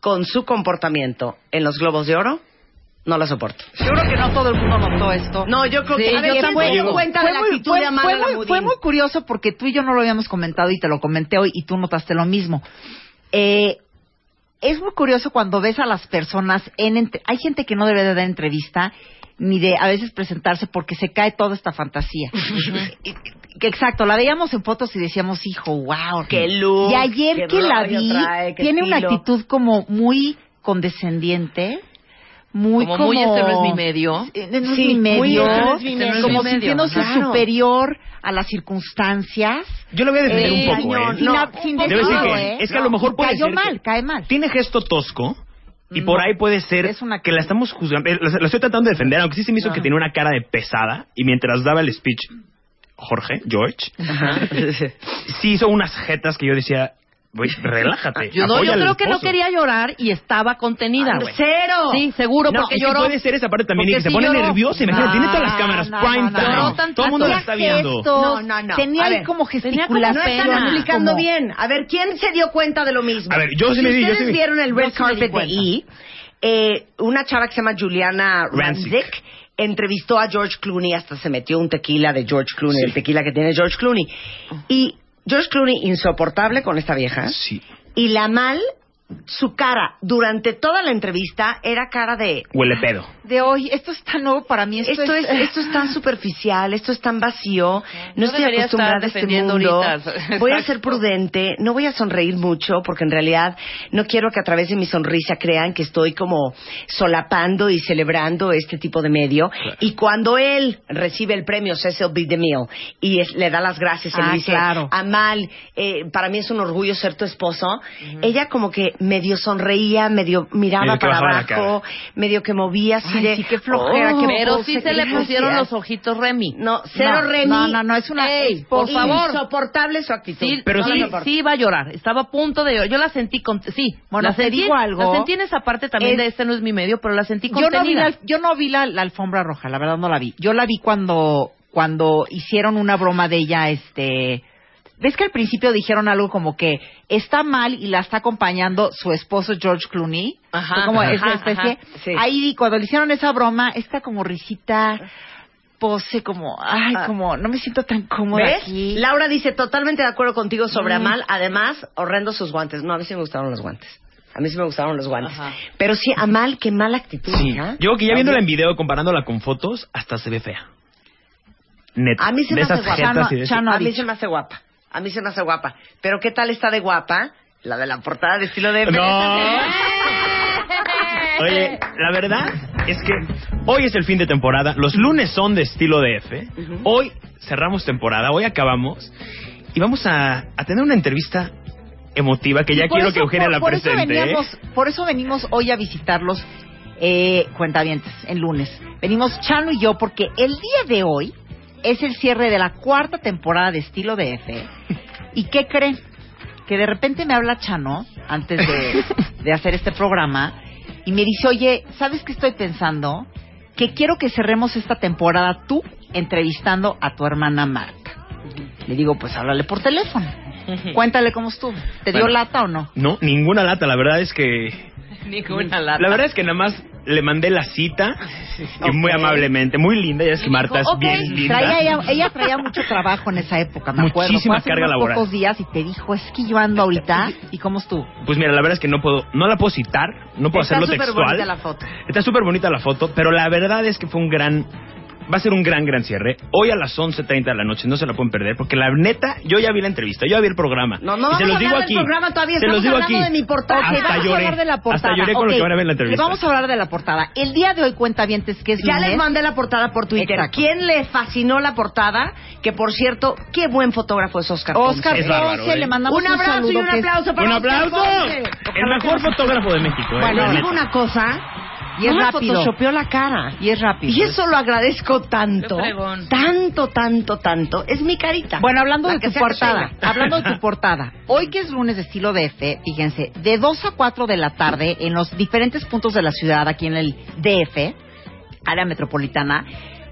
con su comportamiento en los Globos de Oro, no la soporto. Seguro que no todo el mundo notó esto. No, yo creo Sí, que yo a ver, ¿quién tampoco. se dio cuenta de la muy, actitud fue- de Amanda fue muy- Lamudín? fue muy curioso porque tú y yo no lo habíamos comentado y te lo comenté hoy y tú notaste lo mismo. Eh, es muy curioso cuando ves a las personas en hay gente que no debe de dar entrevista ni de a veces presentarse porque se cae toda esta fantasía. Exacto, la veíamos en fotos y decíamos, hijo, wow. Qué look, Y ayer qué que la vi, trae, tiene una actitud como muy condescendiente. Muy Como muy, este no es mi medio. Eh, no es Sí, mi muy, medio, este no es mi medio. como sintiéndose claro. superior a las circunstancias. Yo lo voy a defender Eh, un poco, cañón, ¿eh? sin, No, sin decirlo, ¿eh? es que a lo mejor puede cayó ser mal, que- cae mal. Tiene gesto tosco y por No. ahí puede ser Es una que la estamos juzgando. eh, La, estoy tratando de defender, aunque sí se me hizo que tenía una cara de pesada y mientras daba el speech, Jorge, George, sí hizo unas jetas que yo decía, relájate. Yo, no, yo creo que no esposo". quería llorar y estaba contenida, güey. ¡Cero! Sí, seguro, No, porque es que lloró. puede ser esa parte también y que se sí pone lloró. nerviosa. Imagínate, tiene todas las cámaras, no, prime no, no, time. no. Lloró Todo el mundo la está viendo. gestos, No, no, no. Tenía A ahí ver, como tenía como- gesticulaciones. No están Pena. explicando como- bien. A ver, ¿quién se dio cuenta de lo mismo? A ver, yo sí si me di- yo ustedes sí me- vieron el yo red sí me di carpet de cuenta. E! eh, una chava que se llama Juliana Rancic. Rancic entrevistó a George Clooney, hasta se metió un tequila de George Clooney, el tequila que tiene George Clooney. Y George Clooney, insoportable con esta vieja. Sí. Y la mal, su cara durante toda la entrevista era cara de... Huele pedo. De hoy, esto es tan nuevo para mí. Esto, Esto es, esto es tan superficial, esto es tan vacío, no No estoy acostumbrada a este mundo. ahorita. Voy a ser prudente, no voy a sonreír mucho porque en realidad no quiero que a través de mi sonrisa crean que estoy como solapando y celebrando este tipo de medio. Y cuando él recibe el premio Cecil B. DeMille y es- le da las gracias y Ah, le dice, claro. Amal, eh, para mí es un orgullo ser tu esposo, ella como que medio sonreía, medio miraba Medio para abajo, medio que movía así Ay, de... sí, qué flojera, "Oh, qué Pero pose, sí se le gracias". pusieron los ojitos Remy. No, cero No, Remy. no, no, no, es una- Ey, por favor. Insoportable su actitud. Sí, Pero pero sí- sí, sí iba a llorar. Estaba a punto de llorar. Yo la sentí con... Sí, Bueno, la te sentí, digo algo. La sentí en esa parte también Es- de este no es mi medio, pero la sentí yo no vi contenida. la, yo no vi la, la alfombra roja, la verdad no la vi. Yo la vi cuando cuando hicieron una broma de ella, este, ves que al principio dijeron algo como que está mal y la está acompañando su esposo George Clooney, Ajá, Fue como ajá, esa especie. ajá, sí. Ahí cuando le hicieron esa broma, esta como risita pose como, ay, Ah. como no me siento tan cómoda ¿Ves? aquí. Laura dice totalmente de acuerdo contigo sobre Mm. Amal. Además, horrendo sus guantes. No, a mí sí me gustaron los guantes. A mí sí me gustaron los guantes. Ajá. Pero sí, Amal, qué mala actitud. Sí. hija. Yo creo que ya viéndola en video, comparándola con fotos, hasta se ve fea. Neta. A mí se me hace esas guapa. Chano- Chano a mí se me hace guapa. A mí se me hace guapa. Pero ¿qué tal está de guapa? La de la portada de estilo de... No. Oye, la verdad es que hoy es el fin de temporada. Los lunes son de estilo DF. Hoy cerramos temporada, hoy acabamos. Y vamos a, a tener una entrevista emotiva que ya quiero eso- que Eugenia por- la por eso presente. ¿eh? veníamos- Por eso venimos hoy a visitarlos, eh, cuentavientes, en lunes. Venimos Chano y yo porque el día de hoy es el cierre de la cuarta temporada de Estilo DF. ¿Y qué creen? Que de repente me habla Chano, antes de, de hacer este programa, y me dice, oye, ¿sabes qué estoy pensando? Que quiero que cerremos esta temporada tú entrevistando a tu hermana Marta. Le digo, pues háblale por teléfono. Cuéntale cómo estuvo. ¿Te dio Bueno. lata o no? No, ninguna lata. La verdad es que Ninguna lata. La verdad es que nada más le mandé la cita y muy Ok. amablemente, muy linda. Ya es que Marta es bien linda. Traía ella, ella traía mucho trabajo en esa época, me acuerdo. Muchísima Fue hace carga unos laboral. pocos días y te dijo, es que yo ando ahorita. ¿Y cómo estuvo? Pues mira, la verdad es que no puedo, no la puedo citar, no puedo Está hacerlo súper textual. bonita la foto. Está súper bonita la foto, pero la verdad es que fue un gran, va a ser un gran, gran cierre. Hoy a las 11.30 de la noche, no se la pueden perder, porque la neta, yo ya vi la entrevista, yo ya vi el programa. No, no y se los digo aquí. programa todavía, se los digo aquí. de mi portada. Hasta vamos lloré. a hablar de la portada. Hasta lloré con lo Ok, que van a ver en la entrevista. Vamos a hablar de la portada. El día de hoy, cuentavientes, que es Ya lunes. les mandé la portada por Twitter. Exacto. ¿Quién le fascinó la portada? Que por cierto, qué buen fotógrafo es Oscar Oscar Ponce. Es bárbaro, ¿eh? le mandamos Un un, abrazo saludo. y un aplauso para ¡Un Oscar aplauso! Ponce. El mejor fotógrafo de México. ¿eh? Bueno, les digo una cosa. Y es me rápido. photoshopeó la cara. Y es rápido. Y eso lo agradezco tanto. Tanto, tanto, tanto. Es mi carita. Bueno, hablando La de tu portada, hablando de tu portada, hoy que es lunes de estilo DF, fíjense, de 2 a 4 de la tarde en los diferentes puntos de la ciudad, aquí en el DF, área metropolitana,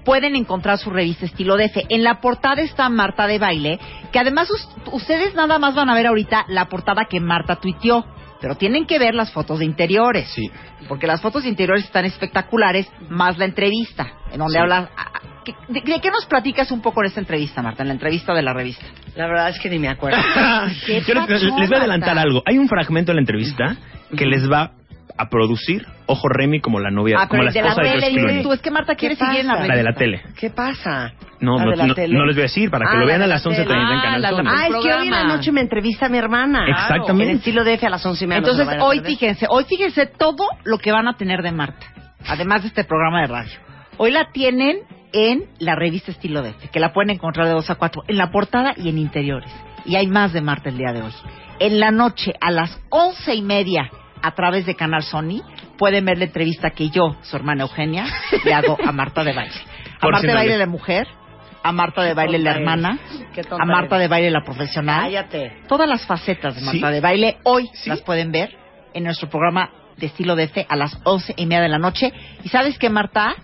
pueden encontrar su revista estilo DF. En la portada está Marta de baile, que además us- ustedes nada más van a ver ahorita la portada que Marta tuiteó, pero tienen que ver las fotos de interiores. Sí. Porque las fotos de interiores están espectaculares, más la entrevista, en donde Sí. habla... ah, ¿qué- ¿De, de qué nos platicas un poco en esta entrevista, Marta? En la entrevista de la revista. La verdad es que ni me acuerdo. ¿Qué Yo les, voy a adelantar Marta? algo. Hay un fragmento de la entrevista que les va a producir Ojo Remy como la novia, Ah, como pero la el de la esposa de tele, George tú, es que Marta quiere ¿Qué seguir en la? La de la tele. ¿Qué pasa? No, ¿La no, no, no les voy a decir para que Ah, lo la vean a la las 11.30 tele. en Ah, Canal la-. Ah, es que hoy en la noche me entrevista mi hermana. Exactamente. En estilo DF a las once y media. no se Entonces, lo vayan a hoy fíjense, hoy fíjense todo lo que van a tener de Marta, además de este programa de radio. Hoy la tienen en la revista Estilo Este, que la pueden encontrar de 2 a 4, en la portada y en interiores. Y hay más de Marta el día de hoy. En la noche, a las once y media, a través de Canal Sony, pueden ver la entrevista que yo, su hermana Eugenia, le hago a Marta de baile. A Por Marta si de baile la mujer, a Marta de baile la hermana, a Marta eres. de baile la profesional. Cállate. Todas las facetas de Marta ¿Sí? de baile hoy ¿Sí? las pueden ver en nuestro programa de estilo DF a las once y media de la noche. Y sabes que Marta,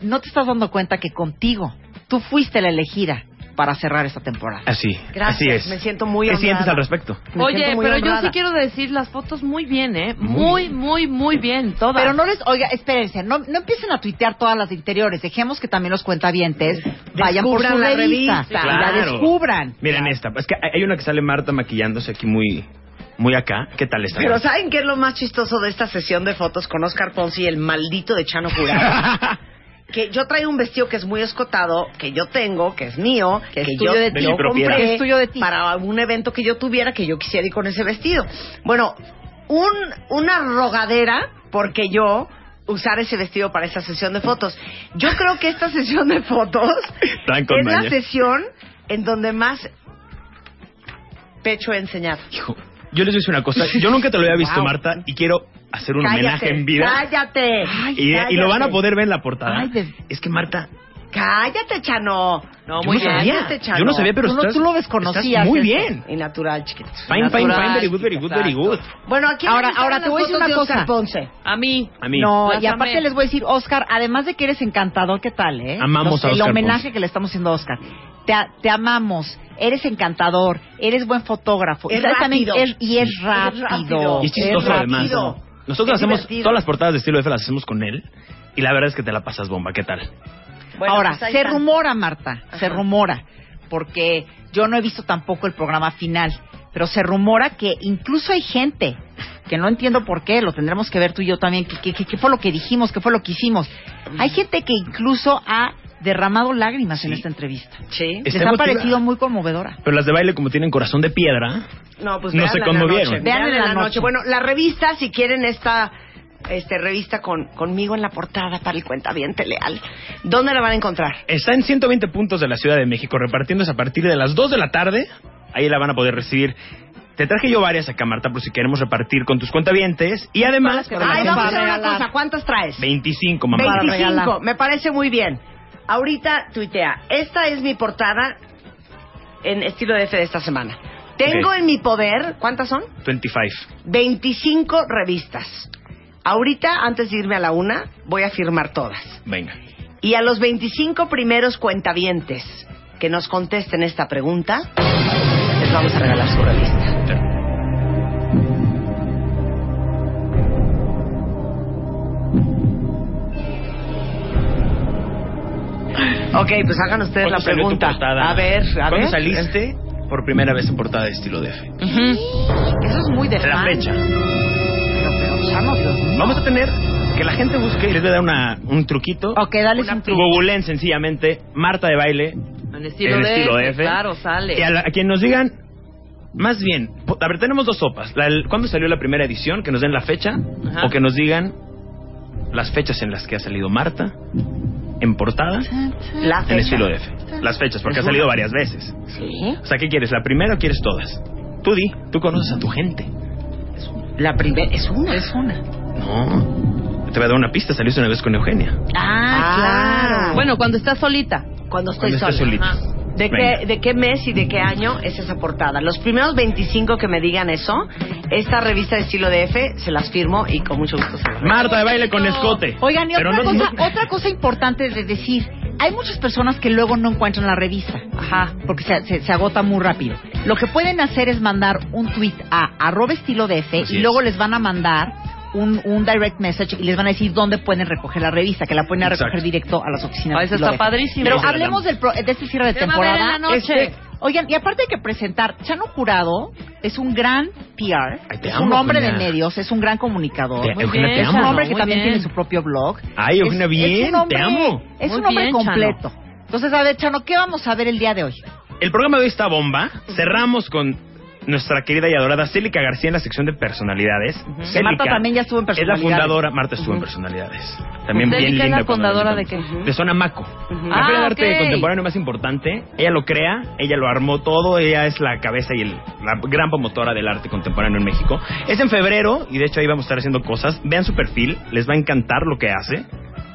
no te estás dando cuenta que contigo tú fuiste la elegida para cerrar esta temporada. Así, Gracias, así es. me siento muy ¿Qué honrada. sientes al respecto? Me Oye, pero yo sí quiero decir las fotos muy bien, ¿eh? Muy, muy, muy bien, todas. Pero no les, oiga, espérense, no, no empiecen a tuitear todas las de interiores. Dejemos que también los cuentavientes vayan por su la revista, revista. y la descubran. Miren esta, es que hay una que sale Marta maquillándose aquí muy, muy acá. ¿Qué tal esta? Pero ¿saben qué es lo más chistoso de esta sesión de fotos con Oscar Ponce y el maldito de Chano Jurado? que yo traigo un vestido que es muy escotado, que yo tengo, que es mío, Que que, es tuyo yo, de ti. yo compré Que es tuyo de ti. para algún evento que yo tuviera que yo quisiera ir con ese vestido. Bueno, un, una rogadera porque yo usar ese vestido para esa sesión de fotos. Yo creo que esta sesión de fotos es la sesión en donde más pecho he enseñado. Hijo, Yo les voy a decir una cosa. Yo nunca te lo había visto, Wow. Marta, y quiero hacer un Cállate, homenaje en vida. Cállate. Y, y lo van a poder ver en la portada. Ay, de- Es que Marta, Cállate, Chano. No, yo muy no bien. sabía. Cállate, Chano. Yo no sabía, pero Tú estás, tú lo desconocías, estás muy bien. Y natural, chiquito. Fine, fine, Natural. fine, very good, very good, very good. Bueno, aquí Ahora- ahora te voy a decir una cosa. Ponce. A mí. A mí. No, y aparte les voy a decir, Oscar, además de que eres encantador, ¿qué tal, eh? Amamos a El Oscar homenaje Ponce. que le estamos haciendo a Oscar. Te, te amamos, eres encantador, eres buen fotógrafo. Es y también- es- y es Es rápido. rápido. Y es chistoso rápido. además. Nosotros Es hacemos divertido. todas las portadas de estilo F las hacemos con él. Y la verdad es que te la pasas bomba. ¿Qué tal? Bueno, Ahora, pues se está. rumora, Marta, se rumora, porque yo no he visto tampoco el programa final, pero se rumora que incluso hay gente que no entiendo por qué, lo tendremos que ver tú y yo también, qué que, que fue lo que dijimos, qué fue lo que hicimos. Hay gente que incluso ha derramado lágrimas en esta entrevista. Sí. Está Les ha emotiva. parecido muy conmovedora. Pero las de baile, como tienen corazón de piedra, No, pues No se conmovieron. véanla en la noche. noche. Bueno, la revista, si quieren esta este, revista con, conmigo en la portada para el cuentaviente leal, ¿dónde la van a encontrar? está en 120 puntos de la Ciudad de México, repartiéndose a partir de las 2 de la tarde. Ahí la van a poder recibir. Te traje yo varias acá, Marta, por si queremos repartir con tus cuentavientes. Y además, Ay, vamos a hacer una cosa. ¿Cuántas traes? 25, mamá. Para 25, regalar. me parece muy bien. Ahorita tuitea, esta es mi portada en estilo de F de esta semana. Tengo en mi poder, ¿cuántas son? 25. 25 revistas. Ahorita, antes de irme a la una, voy a firmar todas. Venga. Y a los 25 primeros cuentavientes que nos contesten esta pregunta, les vamos a regalar su revista. Ok, pues hagan ustedes la ¿Cuándo salió tu pregunta. A ver, a ¿Cuándo ver. saliste por primera vez en portada de estilo de F? Eso es muy de La fan. fecha. Pero, pero. Vamos a tener que la gente busque y les voy a dar una, un truquito. Ok, dale un truco. Googleen sencillamente Marta de baile En estilo en de estilo F, F. claro, sale. Y a, la- a quien nos digan, más bien, a ver, tenemos dos sopas. La, el- ¿Cuándo salió la primera edición? Que nos den la fecha. Ajá. O que nos digan las fechas en las que ha salido Marta en portada La en fecha. estilo F. Las fechas, porque ha salido varias veces. Sí. O sea, ¿qué quieres? ¿La primera o quieres todas? Tú di, tú conoces a tu gente. La primera es una. Es una. No. Te voy a dar una pista, saliste una vez con Eugenia. Ah, claro. Bueno, cuando estás solita. Cuando estoy Cuando estés sola. solita. Ajá. ¿De Venga. qué, ¿De qué mes y de qué año es esa portada? Los primeros 25 que me digan eso, esta revista de estilo de F, se las firmo y con mucho gusto se. Marta de baile con escote. Oigan, y otra, no- cosa, otra cosa importante de decir, hay muchas personas que luego no encuentran la revista, ajá, porque se, se- se agota muy rápido. Lo que pueden hacer es mandar un tweet a arroba estilo de F Así y es. luego les van a mandar un, un direct message y les van a decir dónde pueden recoger la revista, que la pueden a recoger directo a las oficinas. Ah, de eso está padrísimo. Pero hablemos del pro- de este cierre de ¿Qué va a haber en temporada. la noche? Este, oigan, y aparte hay que presentar, Chano Jurado es un gran PR, Ay, te es amo, un hombre de medios, es un gran comunicador. Te- Eugenia, bien, Es un hombre que también bien. tiene su propio blog. Ay, Eugenia, Es- bien, es un hombre, te amo. Es Muy un hombre bien, completo. Entonces, a ver, Chano, ¿qué vamos a ver el día de hoy? El programa de hoy está bomba. Cerramos con nuestra querida y adorada Célica García en la sección de personalidades. Célica Marta también ya estuvo en Es la personalidades. fundadora, Marta estuvo en personalidades. También bien Célica es linda. la fundadora la de qué? De Zona Maco. La Ah, feria de arte contemporáneo más importante. Ella lo crea, ella lo armó todo, ella es la cabeza y el- la gran promotora del arte contemporáneo en México. Es en febrero y de hecho ahí vamos a estar haciendo cosas. Vean su perfil, les va a encantar lo que hace.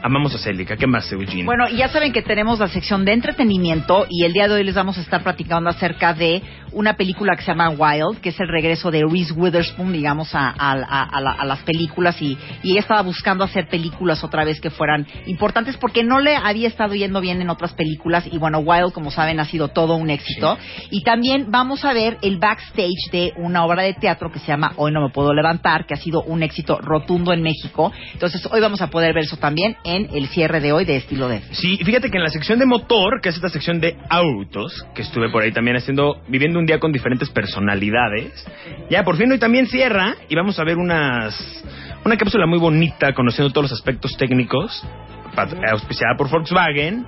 Amamos a Célica. ¿Qué más, Eugene? Bueno, y ya saben que tenemos la sección de entretenimiento y el día de hoy les vamos a estar platicando acerca de una película que se llama Wild, que es el regreso de Reese Witherspoon, digamos, a, a- a- a la- a las películas y, y ella estaba buscando hacer películas otra vez que fueran importantes porque no le había estado yendo bien en otras películas y bueno, Wild, como saben, ha sido todo un éxito. Y también vamos a ver el backstage de una obra de teatro que se llama Hoy no me puedo levantar, que ha sido un éxito rotundo en México. Entonces, hoy vamos a poder ver eso también en el cierre de hoy de Estilo de Sí, fíjate que en la sección de motor, que es esta sección de autos, que estuve por ahí también haciendo, viviendo un día con diferentes personalidades, ya por fin hoy también cierra y vamos a ver unas, una cápsula muy bonita conociendo todos los aspectos técnicos, auspiciada por Volkswagen,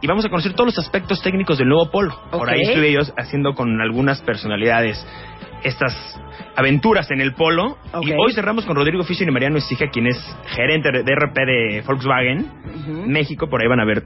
y vamos a conocer todos los aspectos técnicos del nuevo Polo. Por ahí estuve yo haciendo con algunas personalidades estas aventuras en el Polo. Y hoy cerramos con Rodrigo Fischer y Mariano Escija, quien es gerente de RP de Volkswagen México. Por ahí van a ver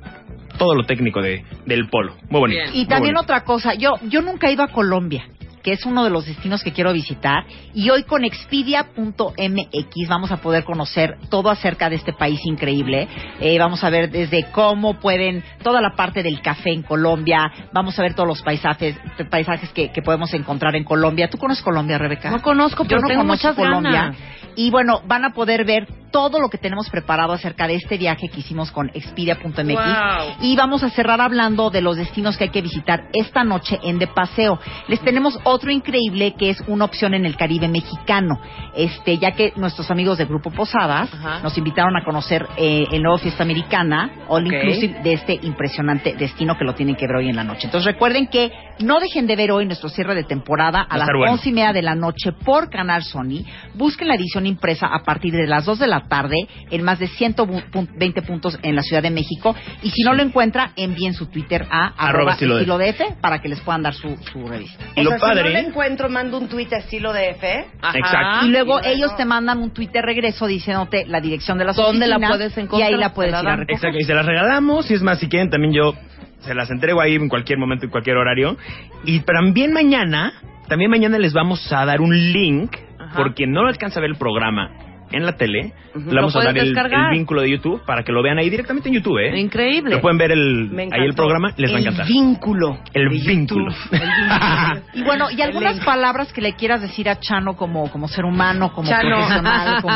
todo lo técnico de, del Polo. Muy bonito. Bien. Y también bonito. otra cosa, yo yo nunca he ido a Colombia. Que es uno de los destinos que quiero visitar. Y hoy con expedia.mx vamos a poder conocer todo acerca de este país increíble. Eh, vamos a ver desde cómo pueden, toda la parte del café en Colombia, vamos a ver todos los paisajes, paisajes que, que podemos encontrar en Colombia. ¿Tú conoces Colombia, Rebeca? No conozco, Yo pero no tengo conozco muchas Colombia. ganas. Y bueno, van a poder ver todo lo que tenemos preparado acerca de este viaje que hicimos con expedia.mx. Wow. Y vamos a cerrar hablando de los destinos que hay que visitar esta noche en De Paseo. Les tenemos otro increíble que es una opción en el Caribe mexicano. Este, ya que nuestros amigos del Grupo Posadas Ajá. nos invitaron a conocer eh, el nuevo Fiesta Americana, All Ok. Inclusive, de este impresionante destino que lo tienen que ver hoy en la noche. Entonces recuerden que no dejen de ver hoy nuestro cierre de temporada a a las bueno. once y media de la noche por Canal Sony. Busquen la edición impresa a partir de las 2 de la tarde en más de 120 puntos en la Ciudad de México. Y si no lo encuentra, envíen su Twitter a Arroba arroba estilo estilo DF. DF para que les puedan dar su, su revista. Y lo Si no lo encuentro, mando un tuit a estilo de F. Ajá. Exacto. y luego y ellos te mandan un tweet de regreso diciéndote la dirección de las ¿Dónde la puedes encontrar? Y ahí la puedes la ir a dan. recoger. Exacto, y se las regalamos, y es más, si quieren también yo se las entrego ahí en cualquier momento, en cualquier horario. Y también mañana, también mañana les vamos a dar un link, Ajá. por quien no lo alcanza a ver el programa en la tele, le vamos Lo a dar el, vínculo de YouTube para que lo vean ahí directamente en YouTube, ¿eh? Increíble. Lo pueden ver el, ahí el programa, les va a encantar. El vínculo. El vínculo. YouTube. El vínculo. Y bueno, y algunas palabras que le quieras decir a Chano como, como ser humano, como Chano. profesional, como...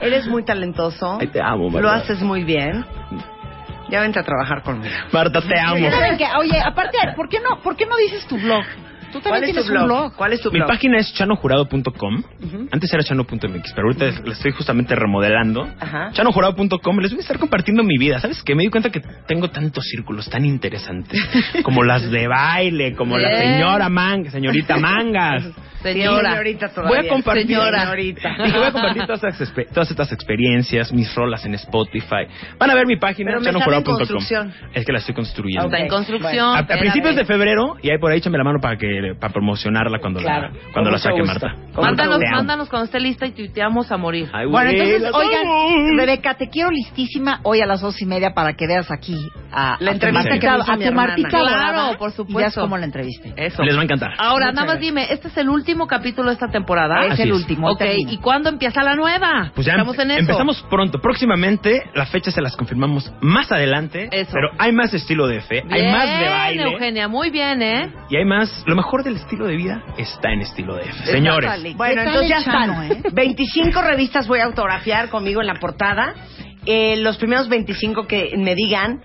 Eres muy talentoso. Ay, te amo, Lo Marta. haces muy bien. Ya vente a trabajar conmigo. Marta, te amo. Oye, aparte, ¿por qué no, por qué no dices tu blog? Tú ¿Cuál también es tu tienes un blog? ¿Cuál es tu Mi blog? página es chanojurado.com. Antes era chano.mx, pero ahorita la estoy justamente remodelando. Ajá. Chanojurado.com. Les voy a estar compartiendo mi vida. ¿Sabes qué? Me di cuenta que tengo tantos círculos tan interesantes. como las de baile, como la señora Manga, señorita Mangas. Señora. Señorita todavía. Voy a compartir, Señora. Señorita. Dije, voy a compartir todas estas, expe- todas estas experiencias, mis rolas en Spotify. Van a ver mi página, Pero me sale en chanojurado.com. construcción. Es que la estoy construyendo. Está en construcción. A, principios de febrero, y ahí por ahí échame la mano para que para promocionarla cuando Claro, la, cuando la saque gusto. Marta. Mándanos, mándanos cuando esté lista y tuiteamos a morir. Ay, Bueno, entonces, oigan. Rebeca, te quiero listísima hoy a las dos y media para que veas aquí a, La a tu entrevista que a mi tu hermana. Martita Claro, por Y veas supuesto. cómo la entreviste. Eso. Les va a encantar. Ahora, Muchas nada más gracias. dime, este es el último capítulo de esta temporada. es así el es. último. Ok. ¿y cuándo empieza la nueva? Pues ya Estamos en eso. empezamos pronto. Próximamente, las fechas se las confirmamos más adelante. Eso. Pero hay más estilo de fe, hay más de baile. Eugenia, muy bien, ¿eh? Y hay más. Lo mejor del estilo de vida está en estilo de F. Señores. Bueno, ¿Qué tal entonces ya están. eh? 25 revistas voy a autografiar conmigo en la portada. Eh, los primeros 25 que me digan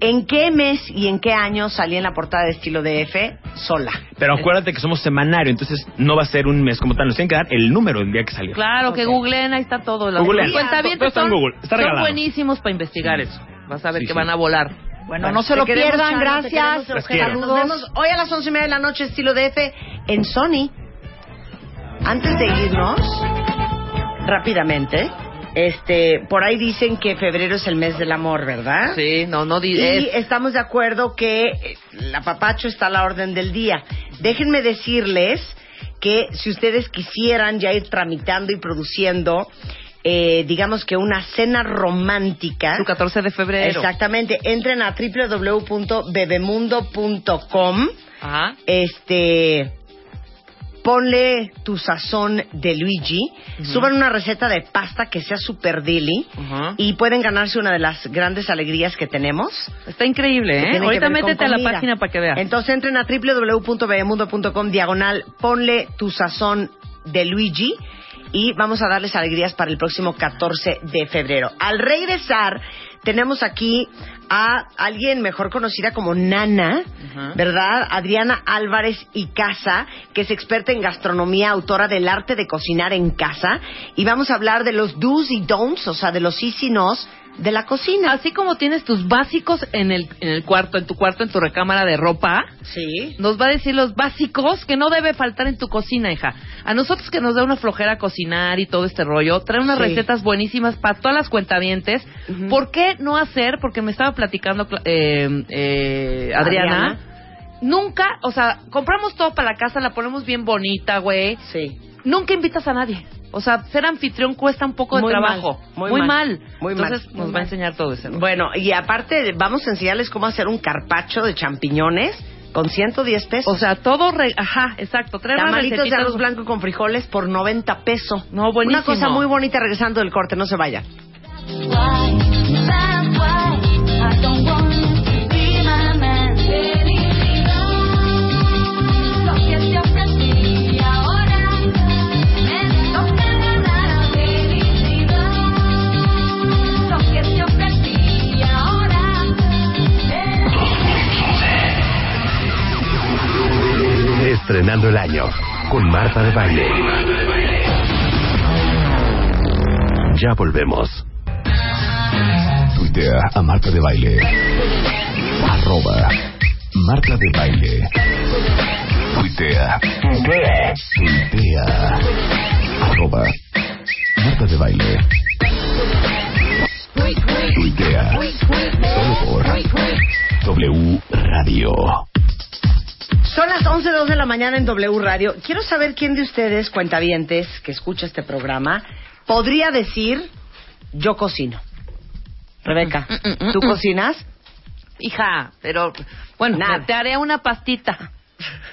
en qué mes y en qué año salí en la portada de estilo DF sola. Pero acuérdate que somos semanario, entonces no va a ser un mes como tal. Nos tienen que dar el número del día que salió. Claro, que googleen, ahí está todo. Los Googleen. cuentavientes Todo está en son, Google, está son regalado. buenísimos para investigar eso. Vas a ver Sí, que sí. van a volar. Bueno, no se lo te queremos, pierdan, Chano, te gracias. queremos, Las quiero. Nos vemos hoy a las 11 y media de la noche, estilo DF, en Sony. Antes de irnos, rápidamente, este, por ahí dicen que febrero es el mes del amor, ¿verdad? Sí, no, no di- Y es- estamos de acuerdo que eh, la papacho está a la orden del día. Déjenme decirles que si ustedes quisieran ya ir tramitando y produciendo, eh, digamos que una cena romántica. su 14 de febrero. Exactamente. Entren a www.bebemundo.com. Ajá. Este. Ponle tu sazón de Luigi. Suban una receta de pasta que sea super deli. Ajá. Y pueden ganarse una de las grandes alegrías que tenemos. Está increíble, ¿eh? Ahorita métete a la página para que veas. Entonces entren a www.bebemundo.com diagonal, ponle tu sazón de Luigi y vamos a darles alegrías para el próximo 14 de febrero. Al regresar, tenemos aquí a alguien mejor conocida como Nana. ¿verdad? Adriana Álvarez y Casa, que es experta en gastronomía, autora del arte de cocinar en casa. Y vamos a hablar de los do's y don'ts, o sea, de los sí y nos de la cocina. Así como tienes tus básicos en el, en el cuarto, en tu cuarto, en tu recámara de ropa, Sí. nos va a decir los básicos que no debe faltar en tu cocina, hija. A nosotros que nos da una flojera cocinar y todo este rollo, trae unas Sí. recetas buenísimas para todas las cuentavientes. ¿Por qué no hacer? Porque me estaba platicando eh, eh, Adriana. Nunca, o sea, compramos todo para la casa, la ponemos bien bonita, güey. Sí. Nunca invitas a nadie. O sea, ser anfitrión cuesta un poco de Muy trabajo. mal, muy mal, mal. muy Entonces mal, nos muy va a enseñar todo eso. Bueno, y aparte vamos a enseñarles cómo hacer un carpacho de champiñones con 110 pesos. O sea, todo, re- ajá, exacto. Tres Tamalitos de arroz blanco con frijoles por 90 pesos. No, buenísimo. Una cosa muy bonita regresando del corte, no se vaya. Estrenando el año con Marta de Baile. Ya volvemos. Tuitea a Marta de Baile. Arroba Marta de Baile. Tuitea. Tuitea. Arroba Marta de Baile. Tuitea. Solo por W Radio. Son las 11.02 de la mañana en W Radio. Quiero saber quién de ustedes, cuentavientes, que escucha este programa, podría decir, yo cocino. Rebeca, Mm, ¿tú cocinas? Hija, pero bueno, Nada. te haré una pastita.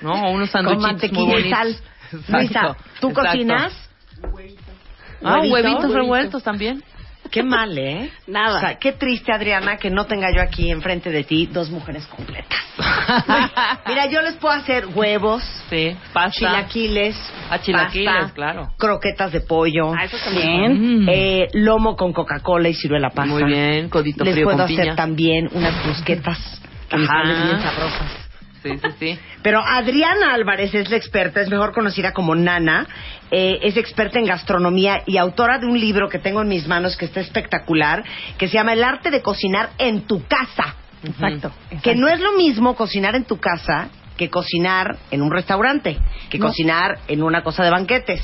¿No? O unos Con sanduchitos muy mantequilla y sal. Exacto, Luisa, ¿tú exacto. cocinas? Ah, ¿Huevitos? huevitos revueltos también. Qué mal, ¿eh? Nada. O sea, qué triste, Adriana, que no tenga yo aquí enfrente de ti dos mujeres completas. Mira, yo les puedo hacer huevos, Sí, pasta. chilaquiles, Ah, chilaquiles, pasta, claro. croquetas de pollo, Ah, eso también. Mm. eh, lomo con Coca-Cola y ciruela pasta. Muy bien, codito Les frío puedo con hacer piña. también unas brusquetas que me Ajá. salen bien sabrosas. Sí, sí, sí. Pero Adriana Álvarez es la experta, es mejor conocida como Nana, eh, es experta en gastronomía y autora de un libro que tengo en mis manos que está espectacular, que se llama El arte de cocinar en tu casa. Exacto. Que no es lo mismo cocinar en tu casa que cocinar en un restaurante, que No. cocinar en una cosa de banquetes.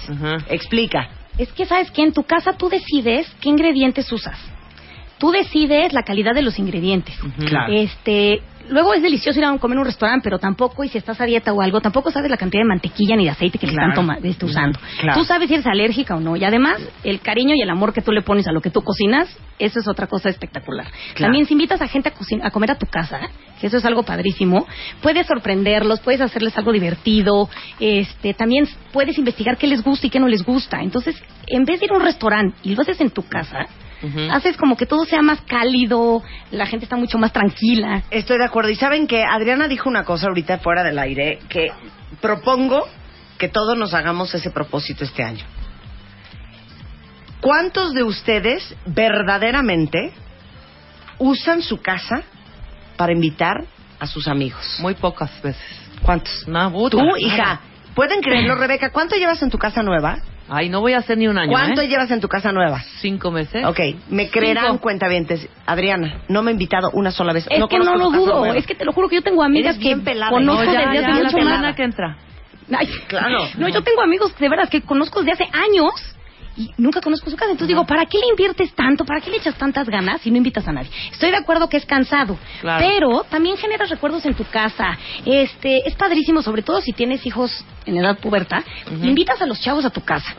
Explica. Es que sabes que en tu casa tú decides qué ingredientes usas. Tú decides la calidad de los ingredientes. Claro. Este, luego es delicioso ir a comer en un restaurante, pero tampoco, y si estás a dieta o algo, tampoco sabes la cantidad de mantequilla ni de aceite que le Claro. están toma- este, usando. Claro. Tú sabes si eres alérgica o no. Y además, el cariño y el amor que tú le pones a lo que tú cocinas, eso es otra cosa espectacular. También si invitas a gente a, a comer a tu casa, que eso es algo padrísimo, puedes sorprenderlos, puedes hacerles algo divertido, este, también puedes investigar qué les gusta y qué no les gusta. Entonces, en vez de ir a un restaurante y lo haces en tu casa, Haces como que todo sea más cálido, la gente está mucho más tranquila. Estoy de acuerdo. Y saben que Adriana dijo una cosa ahorita fuera del aire, que propongo que todos nos hagamos ese propósito este año. ¿Cuántos de ustedes verdaderamente usan su casa para invitar a sus amigos? Muy pocas veces. ¿Cuántos? No, Tú, hija, ¿pueden creerlo, Rebeca? ¿Cuánto llevas en tu casa nueva? Ay, no voy a hacer ni un año, ¿Cuánto ¿eh? llevas en tu casa nueva? Cinco meses. Ok, me creerán Cinco. cuentavientes. Adriana, no me he invitado una sola vez. Es que no lo dudo, nueva. es que te lo juro que yo tengo amigas Eres que pelada, conozco No, ya, desde ya, hace mucho semana más. que entra. Ay, Claro. No, yo tengo amigos de veras que conozco desde hace años y nunca conozco su casa. Entonces digo, ¿para qué le inviertes tanto? ¿Para qué le echas tantas ganas si no invitas a nadie? Estoy de acuerdo que es cansado, Claro. pero también generas recuerdos en tu casa. Este, es padrísimo, sobre todo si tienes hijos en edad puberta, invitas a los chavos a tu casa.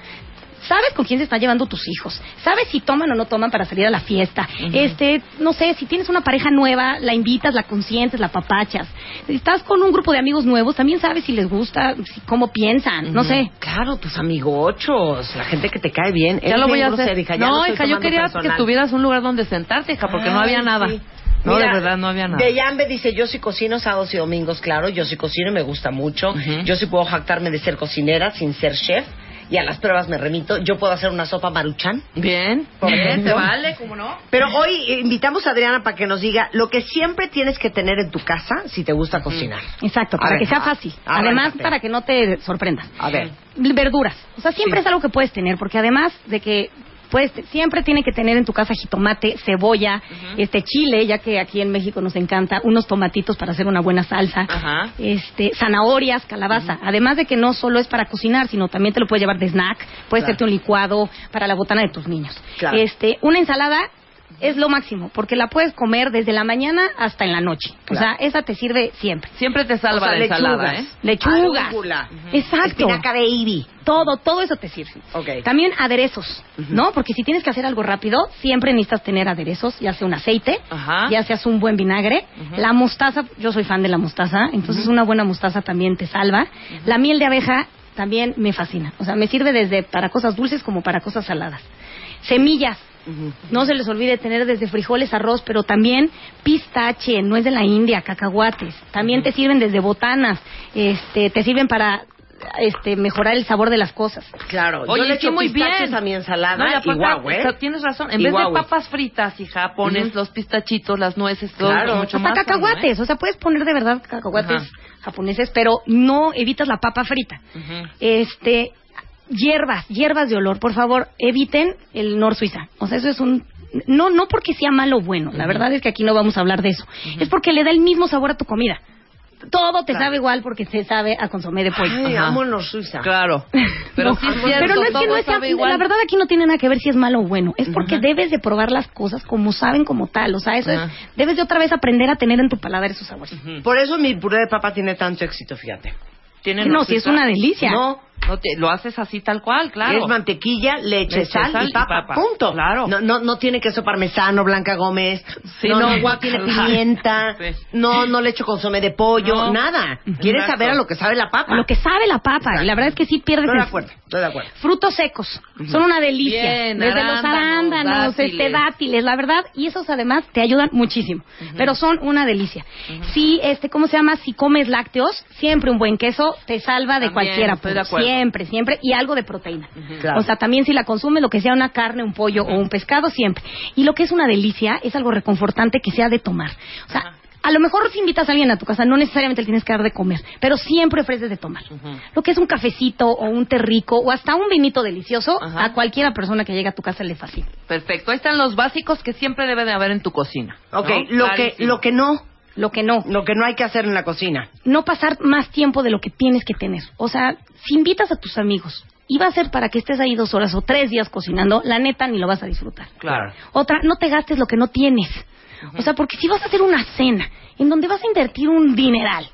Sabes con quién se están llevando tus hijos. Sabes si toman o no toman para salir a la fiesta. Este, no sé, si tienes una pareja nueva, la invitas, la consientes, la papachas. Si estás con un grupo de amigos nuevos, también sabes si les gusta, si- cómo piensan, no sé. Claro, tus amigochos, la gente que te cae bien. Ya lo voy a hacer. hija, ya no, hija, yo quería personal. que tuvieras un lugar donde sentarte, hija, porque no había nada. sí. No, Mira, de verdad, no había nada. De Yambe dice, yo sí cocino sábados y domingos, claro, yo sí cocino y me gusta mucho. Yo sí puedo jactarme de ser cocinera sin ser chef. Y a las pruebas me remito. Yo puedo hacer una sopa maruchan. Bien, bien, se vale, ¿cómo no? Pero hoy invitamos a Adriana para que nos diga lo que siempre tienes que tener en tu casa si te gusta cocinar. Exacto, para ver, que sea ah, fácil. Además, para que no te sorprendas. A ver. Verduras. O sea, siempre Sí. es algo que puedes tener, porque además de que puedes, siempre tiene que tener en tu casa jitomate, cebolla, este chile, ya que aquí en México nos encanta, unos tomatitos para hacer una buena salsa, Ajá. este zanahorias, calabaza. Además de que no solo es para cocinar, sino también te lo puedes llevar de snack, puedes Claro. hacerte un licuado para la botana de tus niños. Claro. Este, una ensalada es lo máximo, porque la puedes comer desde la mañana hasta en la noche. O sea, esa te sirve siempre. Siempre te salva O sea, la ensalada, lechugas. ¿eh? Lechugas. Arúgula. Exacto. Espinaca baby. Todo, todo eso te sirve. Ok. También aderezos, ¿no? Porque si tienes que hacer algo rápido, siempre necesitas tener aderezos, ya sea un aceite, Ajá. ya sea un buen vinagre. La mostaza, yo soy fan de la mostaza, entonces una buena mostaza también te salva. La miel de abeja también me fascina. O sea, me sirve desde para cosas dulces como para cosas saladas. Semillas. No se les olvide tener desde frijoles, arroz, pero también pistache, no es de la India, cacahuates. También te sirven desde botanas, este, te sirven para este, mejorar el sabor de las cosas. Claro, Oye, yo le echo muy pistaches bien. a mi ensalada No, y guau, ¿eh? tienes razón. En Y vez guau, de papas fritas, hija, pones Ujú. los pistachitos, las nueces, todo Claro. mucho Hasta más. sano, cacahuates, ¿eh? o sea, puedes poner de verdad cacahuates Ajá. japoneses, pero no evitas la papa frita. Ujú. Este, hierbas, hierbas de olor, por favor, eviten el Nor Suiza. O sea, eso es un no no porque sea malo o bueno, la verdad es que aquí no vamos a hablar de eso. Es porque le da el mismo sabor a tu comida. Todo te Claro. sabe igual porque se sabe a consomé de pollo. Ay, amo los suiza. Claro. Pero No, sí es cierto, pero no es que no sea, igual. la verdad aquí no tiene nada que ver si es malo o bueno, es porque debes de probar las cosas como saben como tal, o sea, eso es, debes de otra vez aprender a tener en tu paladar esos sabores. Por eso mi puré de papa tiene tanto éxito, fíjate. ¿Tiene No, si es una delicia. No, No te- lo haces así tal cual, claro. es mantequilla, leche, Leche, sal, sal y y papa, punto. Claro. No, no, no tiene queso parmesano, Blanca Gómez. Sí, no, no, no, tiene claro. pimienta. Sí. No, no le echo consomé de pollo, No. nada. Quieres Exacto. saber a lo que sabe la papa. A lo que sabe la papa, y la verdad es que sí pierdes Estoy de el- acuerdo, estoy de acuerdo. Frutos secos, son una delicia. Bien, Desde los arándanos, este, dátiles. dátiles, la verdad, y esos además te ayudan muchísimo. Pero son una delicia. Si, este, ¿cómo se llama? Si comes lácteos, siempre un buen queso te salva de También, cualquier estoy de acuerdo. Siempre, siempre, y algo de proteína. Claro. O sea, también si la consumes, lo que sea una carne, un pollo o un pescado, siempre. Y lo que es una delicia es algo reconfortante que sea de tomar. O sea, a lo mejor si invitas a alguien a tu casa, no necesariamente le tienes que dar de comer, pero siempre ofreces de tomar. Lo que es un cafecito o un té rico o hasta un vinito delicioso, a cualquiera persona que llegue a tu casa le fascina. Perfecto. Ahí están los básicos que siempre debe de haber en tu cocina. Ok, ¿no? lo, que, lo que no, Lo que no, lo que no hay que hacer en la cocina. no pasar más tiempo de lo que tienes que tener. O sea, si invitas a tus amigos y va a ser para que estés ahí dos horas o tres días cocinando, la neta ni lo vas a disfrutar. Claro. Otra, no te gastes lo que no tienes. O sea, porque si vas a hacer una cena en donde vas a invertir un dineral,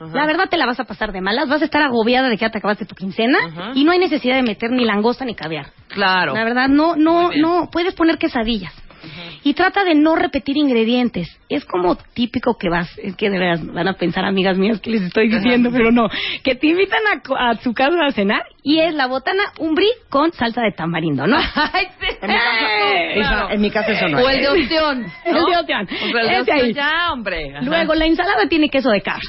la verdad te la vas a pasar de malas, vas a estar agobiada de que ya te acabaste tu quincena y no hay necesidad de meter ni langosta ni caviar. Claro. La verdad, no, no, no, puedes poner quesadillas. Y trata de no repetir ingredientes. Es como típico que vas, es que de veras van a pensar amigas mías que les estoy diciendo, pero no, que te invitan a, a su casa a cenar y es la botana umbrí con salsa de tamarindo, ¿no? En mi casa, eso- en mi casa eso no O el de ostión. El ¿no? de ostión. O sea, el de ya, hombre. Ajá. Luego la ensalada tiene queso de cabra.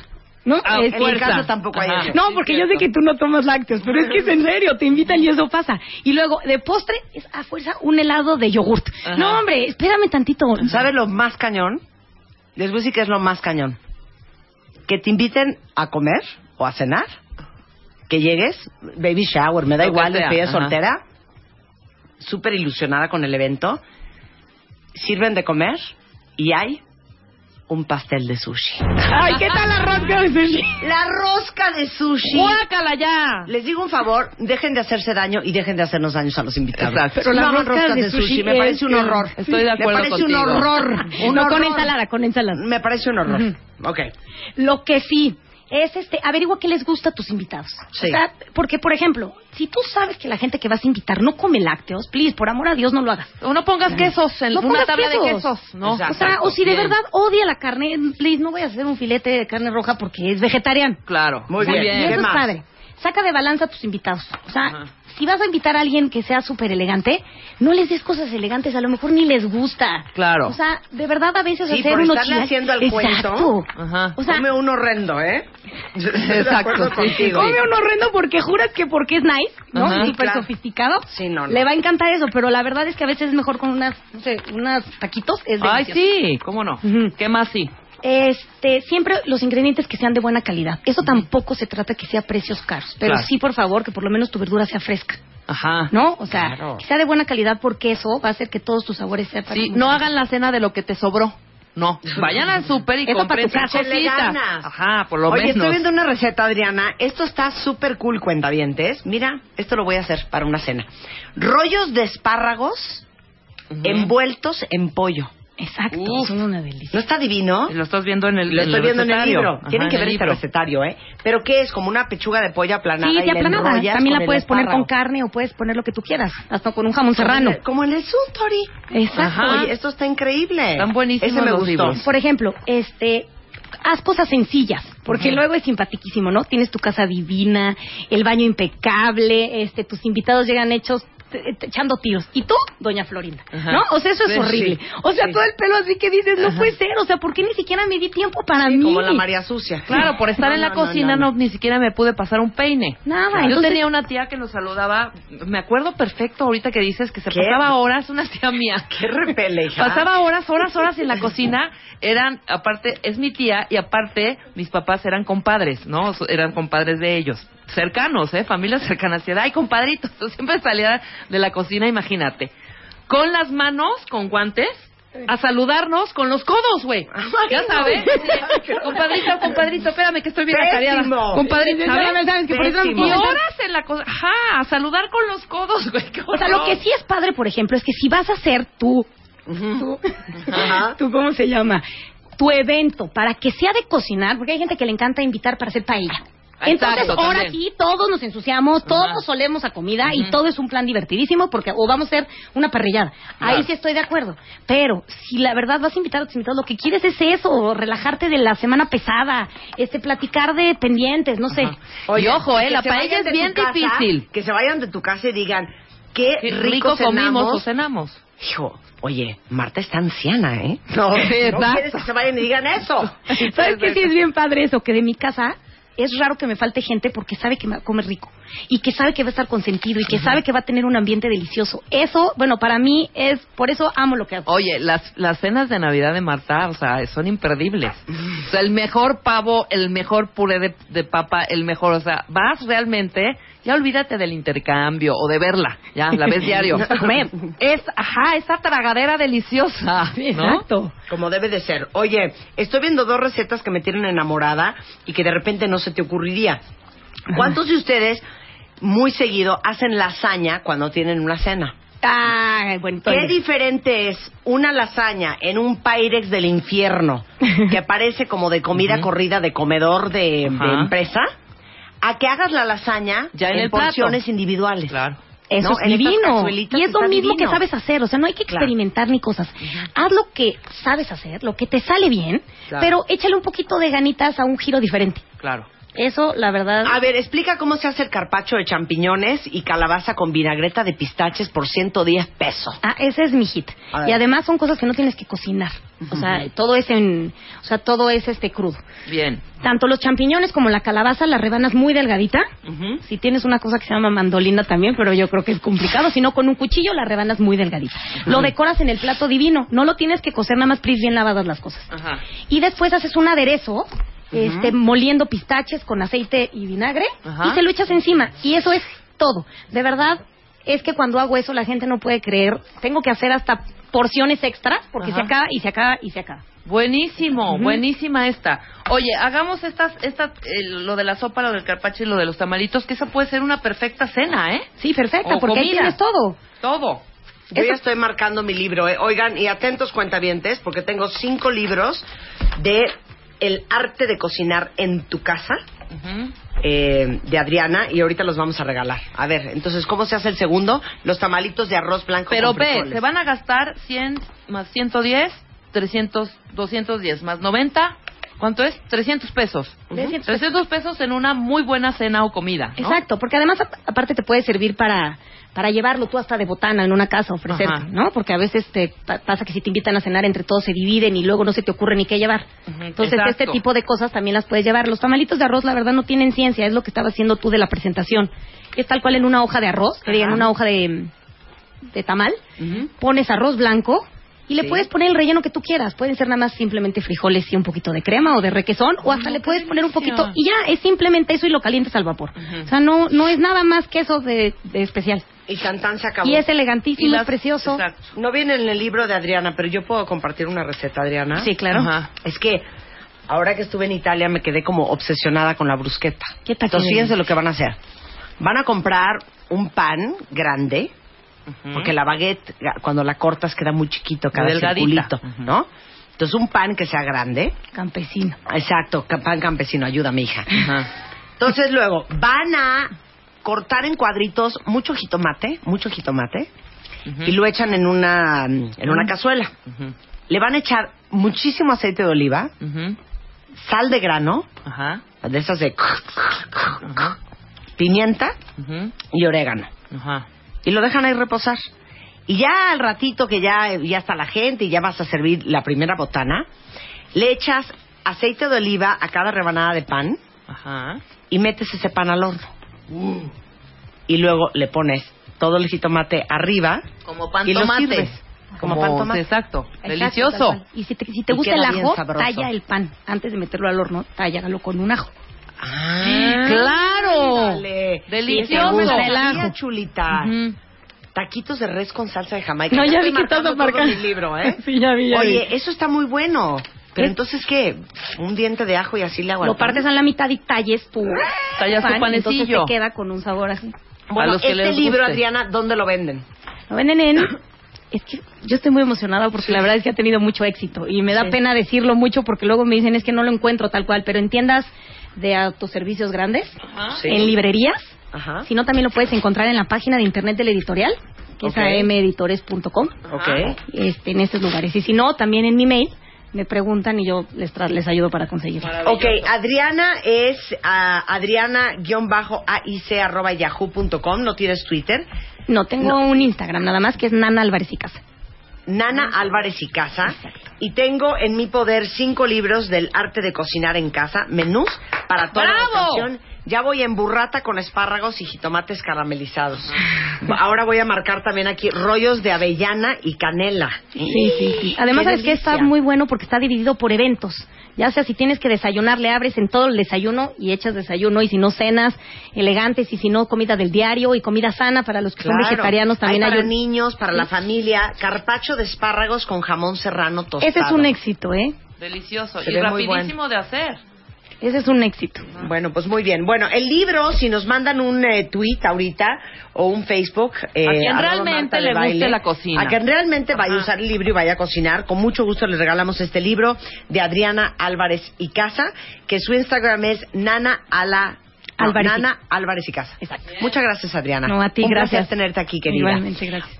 ¿No? Ah, En mi casa tampoco hay eso. no, Sí, porque yo sé que tú no tomas lácteos, pero es que es en serio, te invitan y eso pasa. Y luego, de postre, es a fuerza un helado de yogurt. Ajá. No, hombre, espérame tantito. ¿Sabes lo más cañón? Les voy a decir que es lo más cañón. Que te inviten a comer o a cenar, que llegues, baby shower, me da Lo igual, ajá. soltera, súper ilusionada con el evento, sirven de comer y hay un pastel de sushi. Ay, ¿qué tal la rosca de sushi? La rosca de sushi. ¡Guácala ya! Les digo un favor, dejen de hacerse daño y dejen de hacernos daños a los invitados. Exacto. Pero No la hagan rosca de sushi me parece un horror. Estoy de acuerdo Me parece un horror. Un no, con ensalada, con ensalada. Me parece un horror. Ok. Lo que sí es este, averigua qué les gusta a tus invitados. Sí. O sea, porque por ejemplo, si tú sabes que la gente que vas a invitar no come lácteos, please, por amor a Dios no lo hagas. O no pongas quesos en No una tabla de quesos. quesos, ¿no? Exacto. O sea, o si de Bien. verdad odia la carne, please, no voy a hacer un filete de carne roja porque es vegetariano. Claro. Muy O sea, bien. Y ¿Qué eso es más? padre. Saca de balanza a tus invitados. O sea, Ajá. Si vas a invitar a alguien que sea súper elegante, no les des cosas elegantes, a lo mejor ni les gusta. Claro. O sea, de verdad a veces Sí, hacer por unos estarle chilaquiles- haciendo al Exacto. cuento. Ajá. O sea, Come un horrendo, ¿eh? Exacto, sí, contigo. Come un horrendo porque juras que porque es nice, ¿no? Ajá. Súper Claro. sofisticado. Sí, no, no. Le va a encantar eso, pero la verdad es que a veces es mejor con unas, no sé, unas taquitos. Es Ay, delicioso. sí, ¿cómo no? ¿Qué más sí? Este, siempre los ingredientes que sean de buena calidad. Eso tampoco se trata que sea precios caros, pero Claro. sí, por favor, que por lo menos tu verdura sea fresca, Ajá. ¿no? O sea, Claro. que sea de buena calidad porque eso va a hacer que todos tus sabores sean Sí, no hagan la cena de lo que te sobró. No, vayan al súper y Eso para compren tu casa. sus cositas. Ajá, por lo Oye, menos. estoy viendo una receta, Adriana. Esto está súper cool, cuentavientes. Mira, esto lo voy a hacer para una cena. Rollos de espárragos envueltos en pollo. Exacto, son una delicia. ¿No está divino? Lo estás viendo en el Lo estoy viendo en el libro. Ajá, Tienen que ver el este recetario, ¿eh? ¿Pero qué es? ¿Como una pechuga de pollo aplanada Sí, y te la aplanada. También la puedes poner con carne o puedes poner lo que tú quieras. Hasta con un jamón serrano. Como en el Suntory. Exacto. Ajá. Oye, esto está increíble. Están buenísimos Ese me los gustó. libros. Por ejemplo, este haz cosas sencillas, porque luego es simpaticísimo, ¿no? Tienes tu casa divina, el baño impecable, este tus invitados llegan hechos echando tiros. Y tú, doña Florinda, Ajá. ¿no? O sea, eso es Sí, horrible. sí. O sea, Sí. todo el pelo así que dices, no puede ser. O sea, ¿por qué ni siquiera me di tiempo para mí? como la María Sucia. Claro, por estar No, en la no, cocina no, no. ni siquiera me pude pasar un peine. Nada, Yo entonces- tenía una tía que nos saludaba, me acuerdo perfecto ahorita que dices que se ¿Qué? pasaba horas, una tía mía. Qué repele, hija. Pasaba horas, horas, horas en la cocina. Eran, aparte, es mi tía y aparte mis papás eran compadres, ¿no? Eran compadres de ellos. Cercanos, ¿eh? Familias cercanas. Ay, compadritos. Siempre salía de la cocina, imagínate. Con las manos, con guantes, a saludarnos con los codos, güey. Ya sabes. Compadrito, compadrito, espérame que estoy bien atareada. Compadrito, ¿sabes? ¿sabes? Que por eso. Y horas en la cocina. Ajá, a saludar con los codos, güey. qué O sea, lo que sí es padre, por ejemplo, es que si vas a hacer tú, tú, tú, ¿cómo se llama? Tu evento, para que sea de cocinar, porque hay gente que le encanta invitar para hacer paella. Entonces, Exacto, ahora también. sí, todos nos ensuciamos, todos Ajá. solemos a comida y todo es un plan divertidísimo porque o vamos a hacer una parrillada. Ahí sí estoy de acuerdo. Pero si la verdad vas a invitar a tus invitados, lo que quieres es eso, relajarte de la semana pesada, este platicar de pendientes, no sé. Y ojo, eh, la paella es bien casa, difícil. Que se vayan de tu casa y digan, qué, Qué rico, rico comimos o cenamos. Hijo, oye, Marta está anciana, ¿eh? No, no quieres que se vayan y digan eso. ¿Sabes qué? Sí es bien padre eso, que de mi casa es raro que me falte gente porque sabe que me va a comer rico y que sabe que va a estar consentido y que sabe que va a tener un ambiente delicioso. Eso, bueno, para mí es, por eso amo lo que hago. Oye, las, las cenas de Navidad de Marta, o sea, son imperdibles. O sea, el mejor pavo, el mejor puré de, de papa, el mejor, o sea, vas realmente, ya olvídate del intercambio o de verla, ya, la ves diario. Es, ajá, esa tragadera deliciosa, ¿no? Exacto. Como debe de ser. Oye, estoy viendo dos recetas que me tienen enamorada y que de repente no se te ocurriría. ¿Cuántos de ustedes muy seguido hacen lasaña cuando tienen una cena? Ay, bueno, ¿Qué diferente es una lasaña en un Pyrex del infierno que parece como de comida corrida de comedor de, empresa a que hagas la lasaña Ya en en, el plato. porciones individuales? Claro. Eso ¿no? es divino. Y es lo mismo divino. que sabes hacer. O sea, no hay que Claro. experimentar ni cosas. Haz lo que sabes hacer, lo que te sale bien, Claro. pero échale un poquito de ganitas a un giro diferente. Claro. Eso, la verdad. A ver, explica cómo se hace el carpacho de champiñones y calabaza con vinagreta de pistaches por 110 pesos. Ah, ese es mi hit. Y además son cosas que no tienes que cocinar. O sea, todo es en, o sea, todo es este crudo. Bien. Tanto los champiñones como la calabaza la rebanas muy delgadita. Si tienes una cosa que se llama mandolina también, pero yo creo que es complicado. Si no, con un cuchillo la rebanas muy delgadita. Lo decoras en el plato divino. No lo tienes que cocer, nada más pris bien lavadas las cosas. Ajá. Y después haces un aderezo, este, moliendo pistaches con aceite y vinagre, y se lo echas encima. Y eso es todo. De verdad, es que cuando hago eso la gente no puede creer. Tengo que hacer hasta porciones extras porque Ajá. se acaba y se acaba y se acaba. Buenísimo, buenísima esta. Oye, hagamos estas, estas, eh, lo de la sopa, lo del carpacho y lo de los tamalitos, que esa puede ser una perfecta cena, ¿eh? Sí, perfecta, O porque ahí comida. tienes todo. Todo. Yo Eso- ya estoy marcando mi libro, ¿eh? Oigan, y atentos cuentavientes, porque tengo cinco libros de El arte de cocinar en tu casa, eh, de Adriana, y ahorita los vamos a regalar. A ver, entonces, ¿cómo se hace el segundo? Los tamalitos de arroz blanco Pero con ve, se van a gastar 100 más 110, 300, 210 más 90. ¿Cuánto es? 300 pesos. 300 300 pesos en una muy buena cena o comida. ¿no? Exacto, porque además ap- aparte te puede servir para para llevarlo tú hasta de botana en una casa, ofrecerte, Ajá. ¿no? Porque a veces te pa- pasa que si te invitan a cenar entre todos se dividen y luego no se te ocurre ni qué llevar. Entonces exacto. este tipo de cosas también las puedes llevar. Los tamalitos de arroz la verdad no tienen ciencia, es lo que estaba haciendo tú de la presentación. Es tal cual en una hoja de arroz, que digan Ajá. una hoja de, de tamal, pones arroz blanco y le Sí. puedes poner el relleno que tú quieras. Pueden ser nada más simplemente frijoles y un poquito de crema o de requesón o hasta no, le puedes poner un poquito y ya es simplemente eso y lo calientas al vapor. O sea, no no es nada más que eso de, de especial. Y Cantán se acabó. Y es elegantísimo, Y las- es precioso. Exacto. No viene en el libro de Adriana, pero yo puedo compartir una receta, Adriana. Sí, claro. Ajá. Es que ahora que estuve en Italia me quedé como obsesionada con la brusqueta. ¿Qué tal Entonces fíjense lo que van a hacer. Van a comprar un pan grande, porque la baguette cuando la cortas queda muy chiquito cada delgadita. circulito, ¿no? Entonces un pan que sea grande. Campesino. Exacto, pan campesino, ayúdame hija. Ajá. Entonces luego van a cortar en cuadritos mucho jitomate, mucho jitomate, y lo echan en una, en una cazuela. Ujú. Le van a echar muchísimo aceite de oliva, sal de grano, de esas de pimienta y orégano. Y lo dejan ahí reposar. Y ya al ratito que ya, ya está la gente y ya vas a servir la primera botana, le echas aceite de oliva a cada rebanada de pan Ajá. y metes ese pan al horno. Y luego le pones todo el jitomate arriba Como pan y lo tomate. sirves. Como pan tomate. Exacto. Exacto, Delicioso. Y si te, si te Y gusta el ajo, talla el pan. Antes de meterlo al horno, tállalo con un ajo. Ah, ¡Claro! ándale. Delicioso. Sí, El ajo. Chulita. Ujú. Taquitos de res con salsa de Jamaica. No, ya vi que estás marcando todo mi libro, ¿eh? Sí, ya vi, ya Oye, vi. eso está muy bueno. Pero Es- entonces, ¿qué? ¿Un diente de ajo y así le hago Lo partes a la mitad y talles tu, Tallas tu pan, entonces panecillo. te queda con un sabor así. Bueno, A los que este les libro, guste. Adriana, ¿dónde lo venden? Lo venden en... Es que yo estoy muy emocionada porque la verdad es que ha tenido mucho éxito y me da Sí. pena decirlo mucho porque luego me dicen es que no lo encuentro tal cual, pero en tiendas de autoservicios grandes, Sí. en librerías, Ajá. si no también lo puedes encontrar en la página de internet del editorial, que Ok. es ameditores.com, Ok. este, en estos lugares. Y si no, también en mi mail me preguntan y yo les, tra- les ayudo para conseguirlo. Ok, Adriana es ah, Adriana-aic arroba yahoo.com, no tienes Twitter. No, tengo No. un Instagram nada más que es Nana Álvarez y Casa. Nana Álvarez y Casa. Y tengo en mi poder cinco libros del arte de cocinar en casa, menús para toda la ¡Bravo! ocasión. Ya voy en burrata con espárragos y jitomates caramelizados. Ahora voy a marcar también aquí rollos de avellana y canela. Sí, sí, sí. Además, sabes que está muy bueno porque está dividido por eventos. Ya sea si tienes que desayunar, le abres en todo el desayuno y echas desayuno. Y si no, cenas elegantes. Y si no, comida del diario y comida sana para los que son vegetarianos también hay para niños, para la familia, carpacho de espárragos con jamón serrano tostado. Ese es un éxito, ¿eh? Delicioso. Se y rapidísimo de hacer. Ese es un éxito. Bueno, pues muy bien. Bueno, el libro, si nos mandan un eh, tweet ahorita o un Facebook. eh, A quien realmente le guste Baile, la cocina. A quien realmente vaya a usar el libro y vaya a cocinar, con mucho gusto les regalamos este libro de Adriana Álvarez y Casa, que su Instagram es Nana Ala. no, Álvarez y- Nana Álvarez y Casa. Exacto. Muchas gracias, Adriana. No, a ti, Un placer gracias. tenerte aquí, querida. Igualmente, gracias.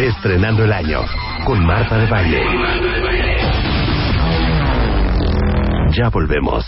Estrenando el año con Marta de Baile. Ya volvemos.